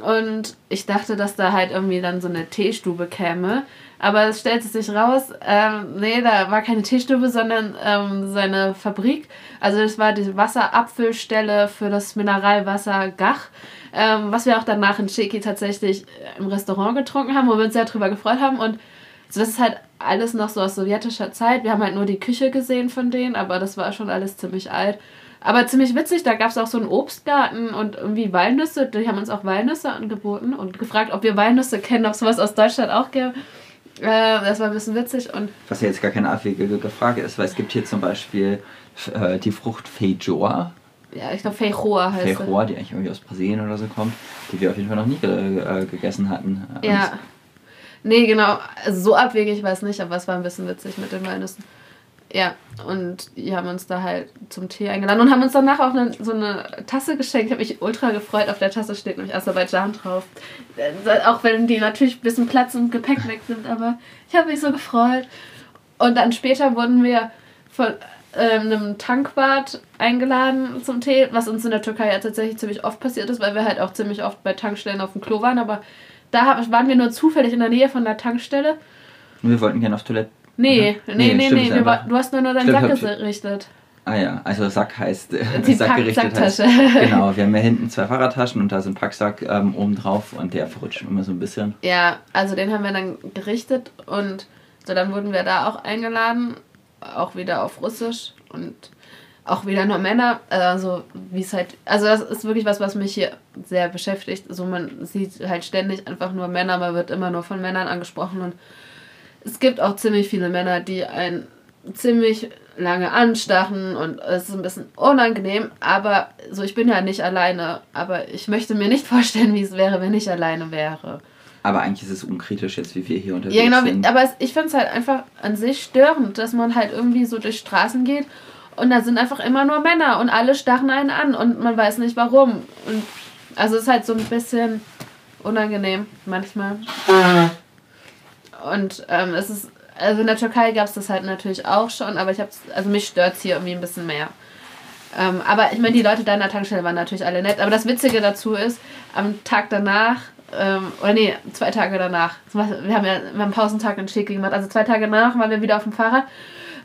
Und ich dachte, dass da halt irgendwie dann so eine Teestube käme. Aber es stellte sich raus, ähm, nee, da war keine Teestube, sondern ähm, seine Fabrik. Also das war die Wasserabfüllstelle für das Mineralwasser Gach, ähm, was wir auch danach in Cheki tatsächlich im Restaurant getrunken haben, wo wir uns sehr drüber gefreut haben. Und so, das ist halt alles noch so aus sowjetischer Zeit. Wir haben halt nur die Küche gesehen von denen, aber das war schon alles ziemlich alt. Aber ziemlich witzig, da gab es auch so einen Obstgarten und irgendwie Walnüsse. Die haben uns auch Walnüsse angeboten und gefragt, ob wir Walnüsse kennen, ob es sowas aus Deutschland auch gibt. Äh, das war ein bisschen witzig. Und Was ja jetzt gar keine abwegige Frage ist, weil es gibt hier zum Beispiel äh, die Frucht Feijoa. Ja, ich glaube Feijoa heißt Feijoa, die eigentlich irgendwie aus Brasilien oder so kommt, die wir auf jeden Fall noch nie äh, gegessen hatten. Ja. Nee, genau. Also so abwegig war es nicht, aber es war ein bisschen witzig mit den Walnüssen. Ja, und die haben uns da halt zum Tee eingeladen und haben uns danach auch eine, so eine Tasse geschenkt. Ich habe mich ultra gefreut. Auf der Tasse steht nämlich Aserbaidschan drauf. Äh, auch wenn die natürlich ein bisschen Platz und Gepäck weg sind, aber ich habe mich so gefreut. Und dann später wurden wir von äh, einem Tankbad eingeladen zum Tee, was uns in der Türkei ja tatsächlich ziemlich oft passiert ist, weil wir halt auch ziemlich oft bei Tankstellen auf dem Klo waren. Aber da waren wir nur zufällig in der Nähe von der Tankstelle. Wir wollten gerne auf Toilette Nee, nee, nee, nee, nee, nee du hast nur, nur deinen Sack gerichtet. Ah ja, also Sack heißt Die Sack gerichtet heißt. Genau, wir haben ja hinten zwei Fahrradtaschen und da ist ein Packsack ähm, oben drauf und der verrutscht immer so ein bisschen. Ja, also den haben wir dann gerichtet und so dann wurden wir da auch eingeladen, auch wieder auf Russisch und auch wieder nur Männer, also wie es halt, also das ist wirklich was, was mich hier sehr beschäftigt. So man sieht halt ständig einfach nur Männer, man wird immer nur von Männern angesprochen und es gibt auch ziemlich viele Männer, die einen ziemlich lange anstachen und es ist ein bisschen unangenehm, aber so ich bin ja nicht alleine, aber ich möchte mir nicht vorstellen, wie es wäre, wenn ich alleine wäre. Aber eigentlich ist es unkritisch jetzt, wie wir hier unterwegs sind. Ja, genau, sind. aber es, ich finde es halt einfach an sich störend, dass man halt irgendwie so durch Straßen geht und da sind einfach immer nur Männer und alle starren einen an und man weiß nicht warum. Und also es ist halt so ein bisschen unangenehm manchmal. Und ähm, es ist, also in der Türkei gab es das halt natürlich auch schon, aber ich habe also mich stört es hier irgendwie ein bisschen mehr. Ähm, aber ich meine, die Leute da in der Tankstelle waren natürlich alle nett. Aber das Witzige dazu ist, am Tag danach ähm, oder nee, zwei Tage danach. Wir haben ja wir haben Pausentag in Schicke gemacht. Also zwei Tage danach waren wir wieder auf dem Fahrrad.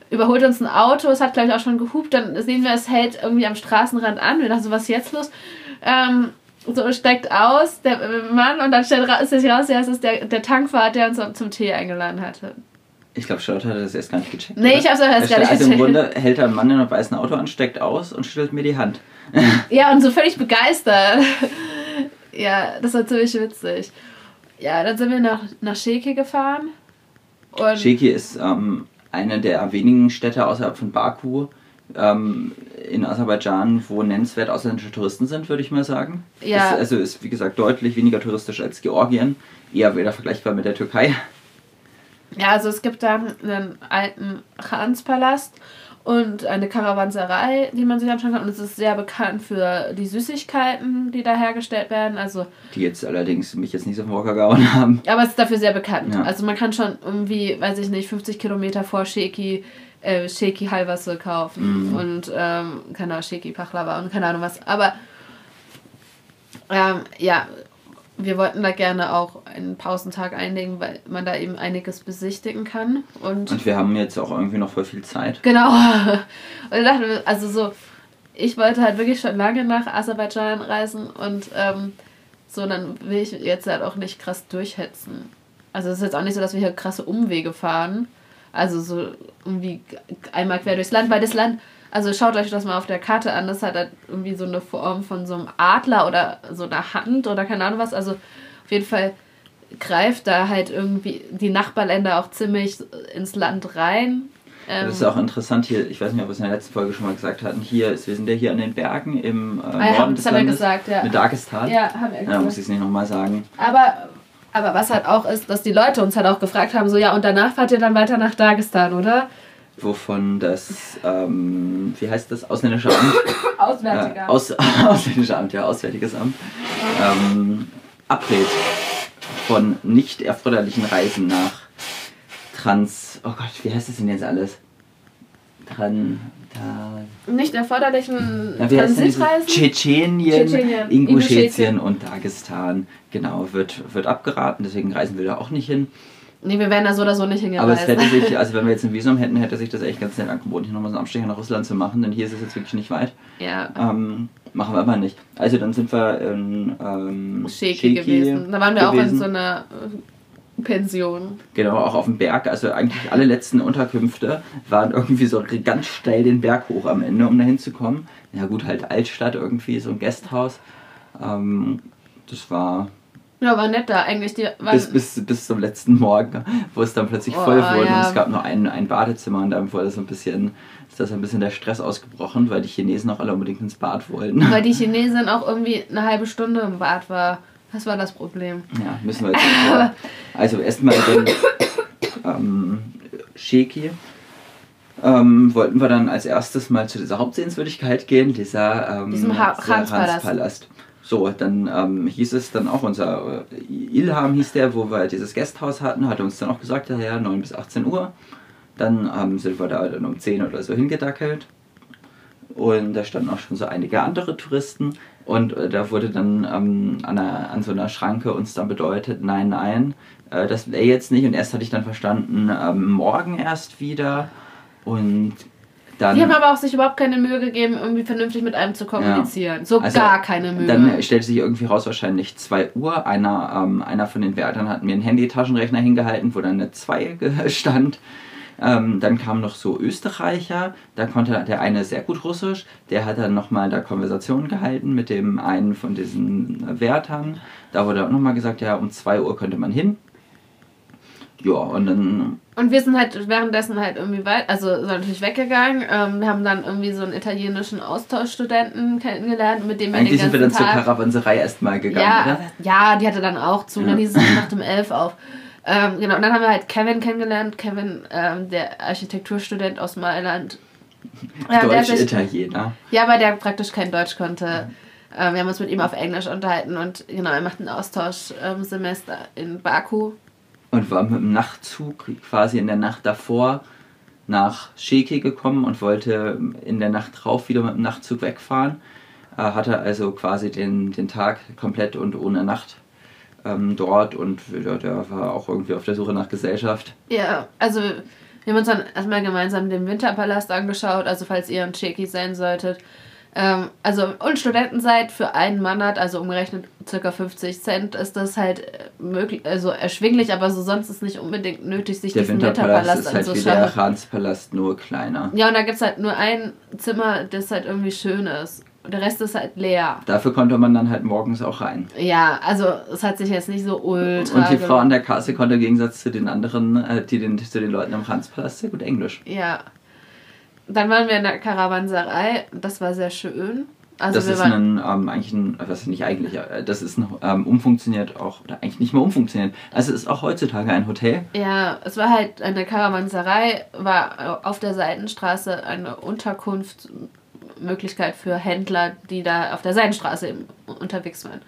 Überholt uns ein Auto, es hat glaube ich auch schon gehupt, dann sehen wir, es hält irgendwie am Straßenrand an. Wir dachten so, was ist jetzt los? Ähm, so steigt aus, der Mann, und dann stellt sich raus, ja, es ist der, der Tankwart, der uns zum Tee eingeladen hatte. Ich glaube, Charlotte hat das erst gar nicht gecheckt. Nee, oder? ich habe es auch erst gar nicht also gecheckt. Also im Grunde hält ein Mann in einem weißen Auto an, steckt aus und schüttelt mir die Hand. ja, und so völlig begeistert. ja, das war ziemlich witzig. Ja, dann sind wir nach, nach Sheki gefahren. Und Sheki ist ähm, eine der wenigen Städte außerhalb von Baku ähm, in Aserbaidschan, wo nennenswert ausländische Touristen sind, würde ich mal sagen. Ja. Ist, also ist, wie gesagt, deutlich weniger touristisch als Georgien. Eher wieder vergleichbar mit der Türkei. Ja, also es gibt da einen alten Khanspalast und eine Karawanserei, die man sich anschauen kann. Und es ist sehr bekannt für die Süßigkeiten, die da hergestellt werden. Also die jetzt allerdings mich jetzt nicht so vom Hocker gehauen haben. Aber es ist dafür sehr bekannt. Ja. Also man kann schon irgendwie, weiß ich nicht, 50 Kilometer vor Sheki äh, Sheki Halvasse kaufen. Mhm. Und ähm, keine Ahnung, Sheki Pachlava und keine Ahnung was. Aber ähm, ja, wir wollten da gerne auch einen Pausentag einlegen, weil man da eben einiges besichtigen kann. Und, und wir haben jetzt auch irgendwie noch voll viel Zeit. Genau. Und ich dachte, also so, ich wollte halt wirklich schon lange nach Aserbaidschan reisen und ähm, so, dann will ich jetzt halt auch nicht krass durchhetzen. Also es ist jetzt auch nicht so, dass wir hier krasse Umwege fahren. Also so irgendwie einmal quer durchs Land, weil das Land also schaut euch das mal auf der Karte an. Das hat halt irgendwie so eine Form von so einem Adler oder so einer Hand oder keine Ahnung was. Also auf jeden Fall greift da halt irgendwie die Nachbarländer auch ziemlich ins Land rein. das ist auch interessant hier, ich weiß nicht, ob wir es in der letzten Folge schon mal gesagt hatten, hier ist, wir sind ja hier an den Bergen im äh, ah, Norden ja, des das Landes, gesagt, ja. mit Dagestan. Ja, haben wir gesagt. Ja, muss ich es nicht nochmal sagen. Aber, aber was halt auch ist, dass die Leute uns halt auch gefragt haben, so ja, und danach fahrt ihr dann weiter nach Dagestan, oder? Wovon das, ähm, wie heißt das, ausländische Amt? Auswärtiger. Äh, aus, ausländische Amt, ja, Auswärtiges Amt. Ähm, abrät von nicht erforderlichen Reisen nach Trans, oh Gott, wie heißt das denn jetzt alles? Tran, da, nicht erforderlichen ja, Transitreisen? Tschetschenien, Tschetschenien Ingushetien und Dagestan, genau, wird, wird abgeraten, deswegen reisen wir da auch nicht hin. Nee, wir wären da so oder so nicht hingereist. Aber es hätte sich, also wenn wir jetzt ein Visum hätten, hätte sich das echt ganz nett angeboten, hier nochmal so einen Abstecher nach Russland zu machen, denn hier ist es jetzt wirklich nicht weit. Ja. Ähm, machen wir aber nicht. Also dann sind wir in ähm, Sheki gewesen. Da waren wir gewesen. auch in so einer äh, Pension. Genau, auch auf dem Berg. Also eigentlich alle letzten Unterkünfte waren irgendwie so ganz steil den Berg hoch am Ende, um da hinzukommen. Ja gut, halt Altstadt irgendwie, so ein Gasthaus. Ähm, das war ja, war nett da eigentlich. Die bis, bis, bis zum letzten Morgen, wo es dann plötzlich oh, voll wurde ja. und es gab nur ein, ein Badezimmer und dann wurde so ein bisschen, ist das ein bisschen der Stress ausgebrochen, weil die Chinesen auch alle unbedingt ins Bad wollten. Weil die Chinesin auch irgendwie eine halbe Stunde im Bad war. Das war das Problem. Ja, müssen wir jetzt nicht Also erstmal den ähm, Sheki. Ähm, wollten wir dann als erstes mal zu dieser Hauptsehenswürdigkeit gehen, dieser, ähm, Diesem ha Hans Palast. So, dann ähm, hieß es dann auch, unser äh, Ilham hieß der, wo wir dieses Gasthaus hatten, hat uns dann auch gesagt, ja, 9 bis 18 Uhr. Dann ähm, sind wir da dann um 10 oder so hingedackelt. Und da standen auch schon so einige andere Touristen. Und äh, da wurde dann ähm, an, einer, an so einer Schranke uns dann bedeutet, nein, nein, äh, das wäre jetzt nicht. Und erst hatte ich dann verstanden, ähm, morgen erst wieder. Und dann, die haben aber auch sich überhaupt keine Mühe gegeben, irgendwie vernünftig mit einem zu kommunizieren. Ja. So also, gar keine Mühe. Dann stellte sich irgendwie raus, wahrscheinlich 2 Uhr. Einer, ähm, einer von den Wärtern hat mir einen Handy-Taschenrechner hingehalten, wo dann eine 2 stand. Ähm, dann kamen noch so Österreicher, da konnte der eine sehr gut Russisch, der hat dann nochmal da Konversationen gehalten mit dem einen von diesen Wärtern. Da wurde auch nochmal gesagt, ja, um 2 Uhr könnte man hin. Ja, und dann und wir sind halt währenddessen halt irgendwie weit, also sind natürlich weggegangen. Ähm, wir haben dann irgendwie so einen italienischen Austauschstudenten kennengelernt, mit dem wir Eigentlich den sind wir dann Tag, zur Karawanserei erstmal gegangen, ja, oder? Ja, die hatte dann auch zu. Ja. Und dann hieß es nach dem 11 auf. Ähm, genau, und dann haben wir halt Kevin kennengelernt. Kevin, ähm, der Architekturstudent aus Mailand. Ja, Deutsch-Italiener. Ja, weil der praktisch kein Deutsch konnte. Ähm, wir haben uns mit ihm auf Englisch unterhalten und genau, er macht ein Austauschsemester in Baku und war mit dem Nachtzug quasi in der Nacht davor nach Sheki gekommen und wollte in der Nacht drauf wieder mit dem Nachtzug wegfahren. Äh, hatte also quasi den, den Tag komplett und ohne Nacht äh, ähm, dort und der, der war auch irgendwie auf der Suche nach Gesellschaft. Ja, also wir haben uns dann erstmal gemeinsam den Winterpalast angeschaut, also falls ihr ein Checky sein solltet. Ähm, also und Studenten seid für einen Monat, also umgerechnet ca. 50 Cent, ist das halt äh, möglich, also erschwinglich, aber so sonst ist nicht unbedingt nötig, sich Der diesen Winterpalast Winterpalast ist halt wie anzuschauen. der Hanspalast, nur kleiner. Ja, und da gibt es halt nur ein Zimmer, das halt irgendwie schön ist. Und der Rest ist halt leer. Dafür konnte man dann halt morgens auch rein. Ja, also es hat sich jetzt nicht so ultra. Und die Frau an der Kasse konnte im Gegensatz zu den anderen, äh, die den, zu den Leuten im Hanspalast sehr gut Englisch. Ja. Dann waren wir in der Karawanserei. Das war sehr schön. Also das wir ist waren, ein, ähm, eigentlich ein, was nicht eigentlich, äh, das ist ein ähm, umfunktioniert auch, oder eigentlich nicht mehr umfunktioniert. Also es ist auch heutzutage ein Hotel. Ja, es war halt eine Karawanserei, war auf der Seitenstraße eine Unterkunftsmöglichkeit für Händler, die da auf der Seitenstraße unterwegs waren.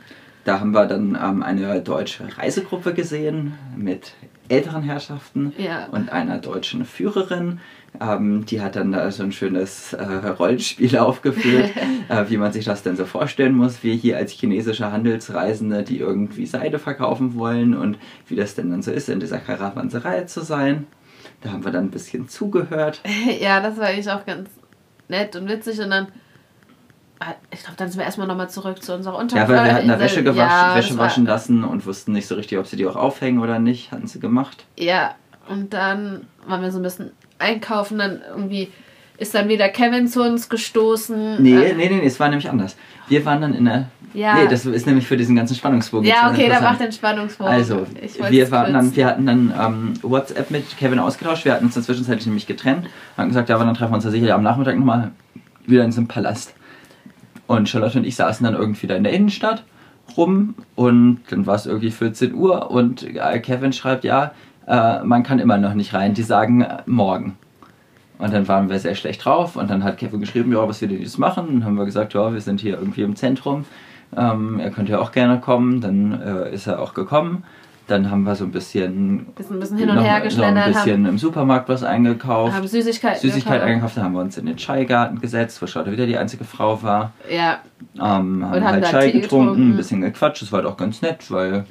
Da haben wir dann ähm, eine deutsche Reisegruppe gesehen mit älteren Herrschaften Ja. und einer deutschen Führerin. Ähm, die hat dann da so ein schönes äh, Rollenspiel aufgeführt, äh, wie man sich das denn so vorstellen muss. Wir hier als chinesische Handelsreisende, die irgendwie Seide verkaufen wollen und wie das denn dann so ist, in dieser Karawanserei zu sein. Da haben wir dann ein bisschen zugehört. ja, das war eigentlich auch ganz nett und witzig und dann. ah, Ich glaube, dann sind wir erstmal nochmal zurück zu unserer Ja, Unterkunft. weil wir hatten da Wäsche, gewaschen, ja, Wäsche waschen lassen und wussten nicht so richtig, ob sie die auch aufhängen oder nicht. Hatten sie gemacht. Ja, und dann waren wir so ein bisschen einkaufen, dann irgendwie ist dann wieder Kevin zu uns gestoßen. Nee, Äh, nee, nee, nee, es war nämlich anders. Wir waren dann in der. Ja. Nee, das ist nämlich für diesen ganzen Spannungsbogen. Ja, okay, dann interessant. mach den Spannungsbogen. Also, wir, waren dann, wir hatten dann ähm, WhatsApp mit Kevin ausgetauscht. Wir hatten uns inzwischen nämlich getrennt. Haben gesagt, ja, aber dann treffen wir uns ja sicher am Nachmittag nochmal wieder in diesem Palast. Und Charlotte und ich saßen dann irgendwie da in der Innenstadt rum und dann war es irgendwie 14 Uhr und äh, Kevin schreibt, ja, äh, man kann immer noch nicht rein. Die sagen äh, morgen. Und dann waren wir sehr schlecht drauf und dann hat Kevin geschrieben, ja, was wir denn jetzt machen? Und dann haben wir gesagt, ja, wir sind hier irgendwie im Zentrum. Ähm, er könnte ja auch gerne kommen. Dann äh, ist er auch gekommen. Dann haben wir so ein bisschen, Bisschen, bisschen hin und noch- her so ein geschlendert, bisschen im Supermarkt was eingekauft. haben, Süßigkeiten Süßigkeit gekauft. eingekauft, dann haben wir uns in den Chai-Garten gesetzt, wo Charlotte wieder die einzige Frau war. Ja, Ähm, haben haben halt Chai getrunken, getrunken. ein bisschen gequatscht. Das war halt auch ganz nett, weil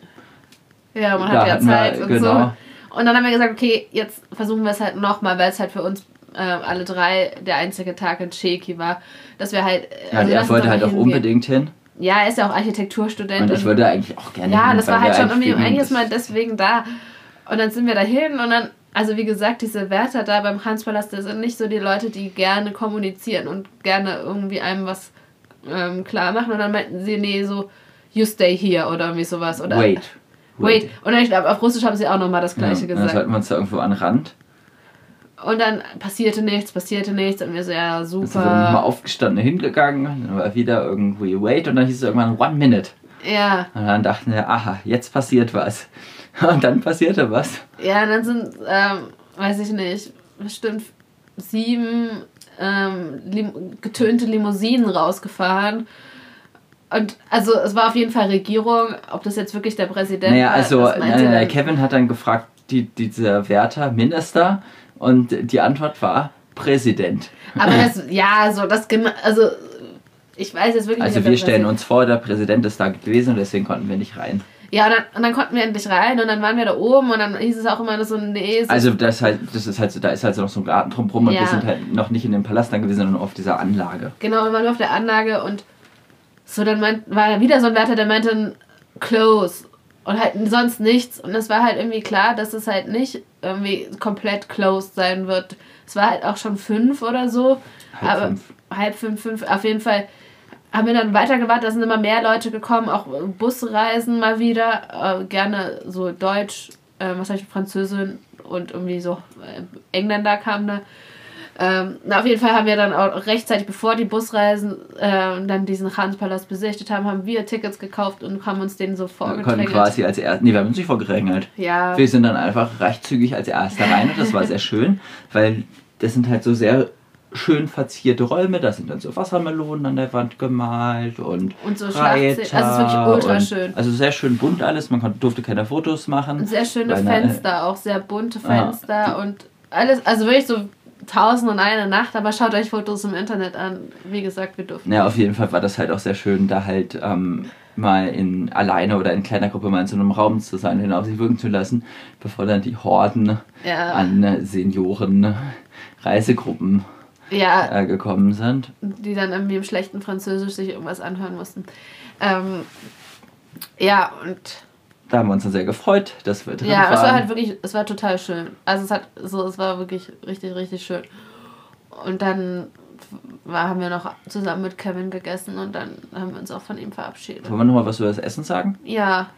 ja, man Da hat ja hatten wir- Zeit und genau. so. Und dann haben wir gesagt, okay, jetzt versuchen wir es halt nochmal, weil es halt für uns äh, alle drei der einzige Tag in Cheki war, dass wir halt. ja, also er wollte halt auch unbedingt hin. Ja, er ist ja auch Architekturstudent. Und ich würde eigentlich auch gerne Ja, hin, das war halt schon irgendwie eigentlich mal deswegen da. Und dann sind wir da hin und dann, also wie gesagt, diese Wärter da beim Hanspalast, das sind nicht so die Leute, die gerne kommunizieren und gerne irgendwie einem was ähm, klar machen. Und dann meinten sie, nee, so, you stay here oder irgendwie sowas. Oder, Wait. Wait. Und dann, ich glaube, auf Russisch haben sie auch nochmal das Gleiche ja, Dann gesagt. sollten wir uns da irgendwo an den Rand. Und dann passierte nichts, passierte nichts. Und wir so, ja, Dann sind wir mal super. aufgestanden, hingegangen, dann war wieder irgendwie Wait und dann hieß es irgendwann One Minute. Ja, Und dann dachten wir, aha, jetzt passiert was. Und dann passierte was. Ja, und dann sind, ähm, weiß ich nicht, bestimmt sieben ähm, lim getönte Limousinen rausgefahren. Und also es war auf jeden Fall Regierung, ob das jetzt wirklich der Präsident Naja, war. also nein, nein? Kevin hat dann gefragt, die, dieser Wärter, Minister, und die Antwort war Präsident. Aber das, ja, also das also ich weiß jetzt wirklich Also nicht. ob wir stellen uns vor, der Präsident ist da gewesen und deswegen konnten wir nicht rein. Ja, und dann, und dann konnten wir endlich rein und dann waren wir da oben und dann hieß es auch immer so, nee, so Also das halt, das ist halt so, da ist halt so noch so ein Garten drumherum und Ja. wir sind halt noch nicht in dem Palast dann gewesen, sondern auf dieser Anlage. Genau, wir waren nur auf der Anlage und so, dann meint, war da wieder so ein Wärter, der meinte close und halt sonst nichts. Und es war halt irgendwie klar, dass es halt nicht irgendwie komplett closed sein wird. Es war halt auch schon fünf oder so. Halb aber fünf. halb fünf, fünf. Auf jeden Fall haben wir dann weiter gewartet, da sind immer mehr Leute gekommen, auch Busreisen mal wieder. Äh, gerne so Deutsch, äh, was habe ich, Französin und irgendwie so äh, Engländer kamen da. Ähm, na, auf jeden Fall haben wir dann auch rechtzeitig, bevor die Busreisen äh, dann diesen Hanspalast besichtigt haben, haben wir Tickets gekauft und haben uns den so Wir konnten vorgedrängelt. quasi als erst, nee, wir haben uns nicht vorgedrängelt. Ja, Wir sind dann einfach recht zügig als Erster rein und das war sehr schön, weil das sind halt so sehr schön verzierte Räume. Da sind dann so Wassermelonen an der Wand gemalt und Und so Schlachtzähne. Also es ist wirklich ultra schön. Also sehr schön bunt alles. Man konnte, durfte keine Fotos machen. sehr schöne ne, Fenster, auch sehr bunte Fenster und alles, also wirklich so tausend und eine Nacht, aber schaut euch Fotos im Internet an. Wie gesagt, wir dürfen. Ja, auf jeden Fall war das halt auch sehr schön, da halt ähm, mal in alleine oder in kleiner Gruppe mal in so einem Raum zu sein, den auf sich wirken zu lassen, bevor dann die Horden Ja. an äh, Senioren Reisegruppen Ja, äh, gekommen sind. die dann irgendwie im schlechten Französisch sich irgendwas anhören mussten. Ähm, ja, und Da haben wir uns dann sehr gefreut, dass wir drin ja, waren. es war halt wirklich, es war total schön. Also es hat so, es war wirklich richtig, richtig schön. Und dann war, haben wir noch zusammen mit Kevin gegessen und dann haben wir uns auch von ihm verabschiedet. Wollen wir nochmal was über das Essen sagen? Ja,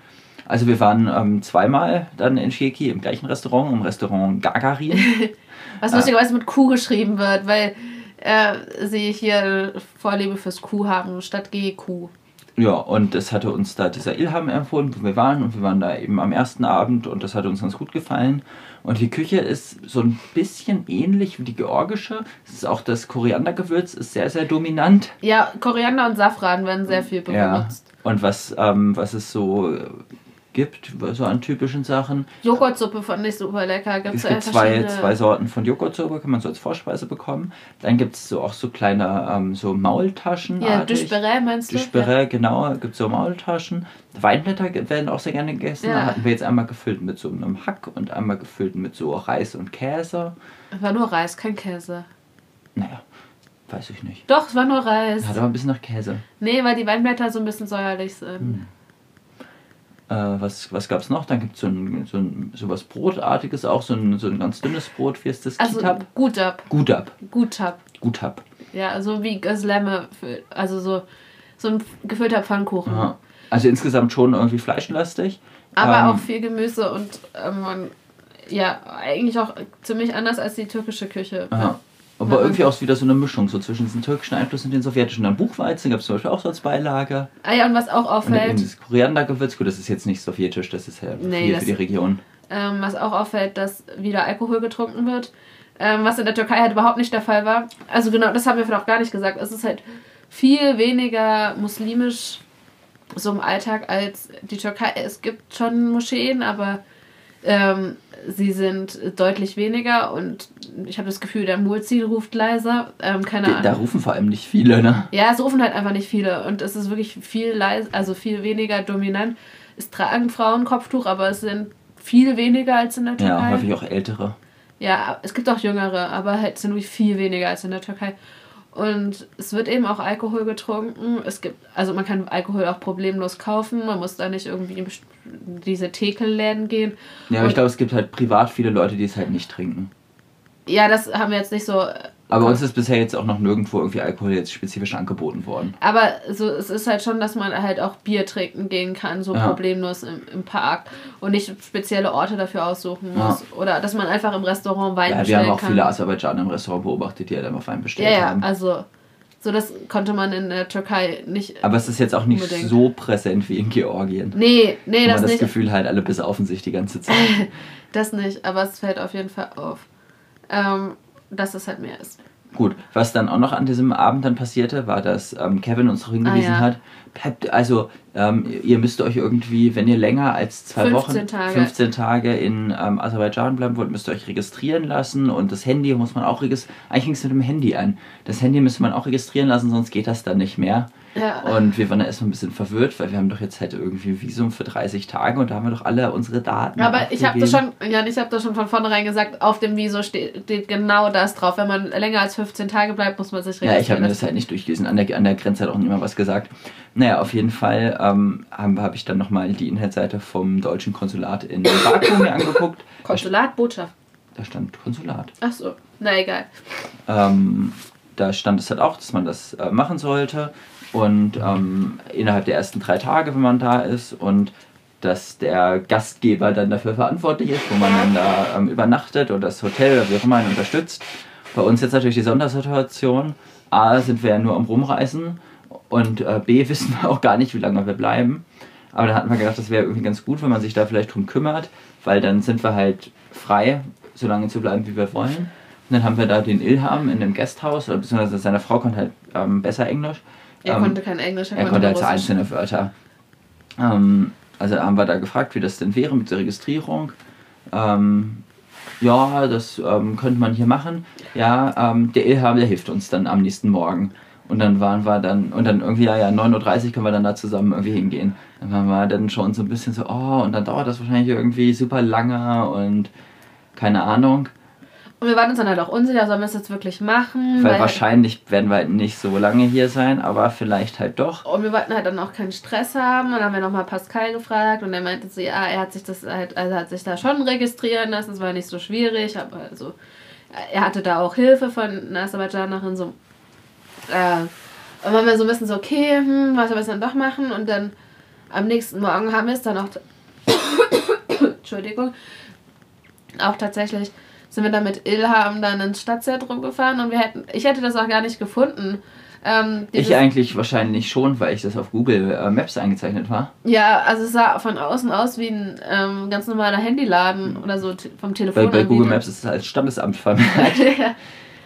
Also wir waren ähm, zweimal dann in Sheki im gleichen Restaurant, im Restaurant Gagarin. was lustigerweise mit Q geschrieben wird, weil äh, sie hier Vorliebe fürs Q haben statt GQ. Ja, und das hatte uns da dieser Ilham empfohlen, wo wir waren. Und wir waren da eben am ersten Abend und das hat uns ganz gut gefallen. Und die Küche ist so ein bisschen ähnlich wie die georgische. Es ist auch das Koriandergewürz, ist sehr, sehr dominant. Ja, Koriander und Safran werden sehr viel Ja. benutzt. Und was, ähm, was es so gibt, so an typischen Sachen. Joghurtsuppe fand ich super lecker. Gibt's Es ja gibt zwei, zwei Sorten von Joghurtsuppe, kann man so als Vorspeise bekommen. Dann gibt es so auch so kleine ähm, so Maultaschen. Ja, Duschberet meinst du? Duschberet, genau, gibt so Maultaschen. Weinblätter werden auch sehr gerne gegessen. Ja. Da hatten wir jetzt einmal gefüllt mit so einem Hack und einmal gefüllt mit so Reis und Käse. Es war nur Reis, kein Käse. Naja, weiß ich nicht. Doch, es war nur Reis. Hat aber ein bisschen nach Käse. Nee, weil die Weinblätter so ein bisschen säuerlich sind. Hm. Äh, was was gab es noch? Dann gibt so es ein, so, ein, so was Brotartiges auch, so ein, so ein ganz dünnes Brot. Wie ist das? Also Kitab? gut ab, Gut ab. gut ab. Gut ab. Ja, so wie Göslemme, für- also so, so ein gefüllter Pfannkuchen. Ja. Also insgesamt schon irgendwie fleischlastig. Aber Ähm, auch viel Gemüse und ähm, ja, eigentlich auch ziemlich anders als die türkische Küche. Ja. Aber Ja. irgendwie auch wieder so eine Mischung, so zwischen diesem türkischen Einfluss und den sowjetischen. Dann Buchweizen gab es zum Beispiel auch so als Beilage. Ah ja, und was auch Und auffällt, das Koriandergewürz, gut, das ist jetzt nicht sowjetisch, das ist ja Nee, viel das- für die Region. ähm, was auch auffällt, dass wieder Alkohol getrunken wird. Ähm, was in der Türkei halt überhaupt nicht der Fall war. Also genau, das haben wir vielleicht auch gar nicht gesagt. Es ist halt viel weniger muslimisch so im Alltag als die Türkei. Es gibt schon Moscheen, aber ähm, sie sind deutlich weniger und ich habe das Gefühl, der Muezzin ruft leiser. Ähm, keine Da, Ahnung. da rufen vor allem nicht viele, ne? Ja, es rufen halt einfach nicht viele und es ist wirklich viel leise, also viel weniger dominant. Es tragen Frauen Kopftuch, aber es sind viel weniger als in der Türkei. Ja, häufig auch ältere. Ja, es gibt auch jüngere, aber halt sind wirklich viel weniger als in der Türkei. Und es wird eben auch Alkohol getrunken. Es gibt, also man kann Alkohol auch problemlos kaufen. Man muss da nicht irgendwie in diese Tekelläden gehen. Ja, aber Und- ich glaube, es gibt halt privat viele Leute, die es halt nicht trinken. Ja, das haben wir jetzt nicht so. Aber uns ist bisher jetzt auch noch nirgendwo irgendwie Alkohol jetzt spezifisch angeboten worden. Aber so, es ist halt schon, dass man halt auch Bier trinken gehen kann, so Ja. problemlos im, im Park und nicht spezielle Orte dafür aussuchen Ja. muss. Oder dass man einfach im Restaurant Wein Ja, wir haben auch kann. viele Aserbaidschaner im Restaurant beobachtet, die halt einfach Wein ja, bestellt ja, haben. also so das konnte man in der Türkei nicht. Aber es ist jetzt auch nicht Unbedingt. so präsent wie in Georgien. Nee, nee, das das nicht. Gefühl halt, alle besaufen sich die ganze Zeit. Das nicht, aber es fällt auf jeden Fall auf. Ähm, dass es halt mehr ist. Gut, was dann auch noch an diesem Abend dann passierte, war, dass ähm, Kevin uns darauf hingewiesen Ah, ja. hat, bleibt, also ähm, ihr müsst euch irgendwie, wenn ihr länger als zwei 15 Wochen, Tage. 15 Tage in ähm, Aserbaidschan bleiben wollt, müsst ihr euch registrieren lassen und das Handy muss man auch registrieren. Eigentlich fing es mit dem Handy an. Das Handy müsste man auch registrieren lassen, sonst geht das dann nicht mehr. Ja. Und wir waren da erstmal ein bisschen verwirrt, weil wir haben doch jetzt halt irgendwie Visum für 30 Tage und da haben wir doch alle unsere Daten. Aber ich habe das abgegeben. schon, ja, ich habe das schon von vornherein gesagt, auf dem Viso steht, steht genau das drauf. Wenn man länger als 15 Tage bleibt, muss man sich registrieren. Ja, ich habe mir das halt nicht durchgelesen. An der, an der Grenze hat auch niemand was gesagt. Naja, auf jeden Fall ähm, habe hab ich dann nochmal die Internetseite vom deutschen Konsulat in Baku mir angeguckt. Konsulat, Botschaft. da stand Konsulat. Ach so, na egal. Ähm, da stand es halt auch, dass man das äh, machen sollte. Und ähm, innerhalb der ersten drei Tage, wenn man da ist. Und dass der Gastgeber dann dafür verantwortlich ist, wo man dann da ähm, übernachtet oder das Hotel oder wie auch immer einen unterstützt. Bei uns jetzt natürlich die Sondersituation. A, sind wir ja nur am Rumreisen und äh, B, wissen wir auch gar nicht, wie lange wir bleiben. Aber dann hatten wir gedacht, das wäre irgendwie ganz gut, wenn man sich da vielleicht drum kümmert, weil dann sind wir halt frei, so lange zu bleiben, wie wir wollen. Und dann haben wir da den Ilham in dem Gasthaus, oder beziehungsweise seine Frau konnte halt ähm, besser Englisch. Er Ähm, konnte kein Englisch, er, er konnte halt so Russisch. einzelne Wörter. Ähm, also haben wir da gefragt, wie das denn wäre mit der Registrierung. Ähm, ja, das ähm, könnte man hier machen. Ja, ähm, der Ilham, der hilft uns dann am nächsten Morgen. Und dann waren wir dann, und dann irgendwie, ja, ja, 9.30 Uhr können wir dann da zusammen irgendwie hingehen. Dann waren wir dann schon so ein bisschen so, oh, und dann dauert das wahrscheinlich irgendwie super lange und keine Ahnung. Und wir waren uns dann halt auch unsicher, sollen wir es jetzt wirklich machen? Weil, weil wahrscheinlich werden wir halt nicht so lange hier sein, aber vielleicht halt doch. Und wir wollten halt dann auch keinen Stress haben. Und dann haben wir nochmal Pascal gefragt und er meinte so, ja, er hat sich das halt, also hat sich da schon registrieren lassen, es war nicht so schwierig, aber also er hatte da auch Hilfe von einer Aserbaidschanerin, so äh, und waren wir so ein bisschen so, okay, hm, was soll wir dann doch machen? Und dann am nächsten Morgen haben wir es dann auch, Entschuldigung, auch tatsächlich sind wir dann mit Ilham dann ins Stadtzentrum gefahren und wir hätten, ich hätte das auch gar nicht gefunden. Ähm, ich eigentlich wahrscheinlich schon, weil ich das auf Google äh, Maps eingezeichnet war. Ja, also es sah von außen aus wie ein ähm, ganz normaler Handyladen oder so vom Telefon. Weil bei Google Maps ist es als Standesamt vermerkt. ja.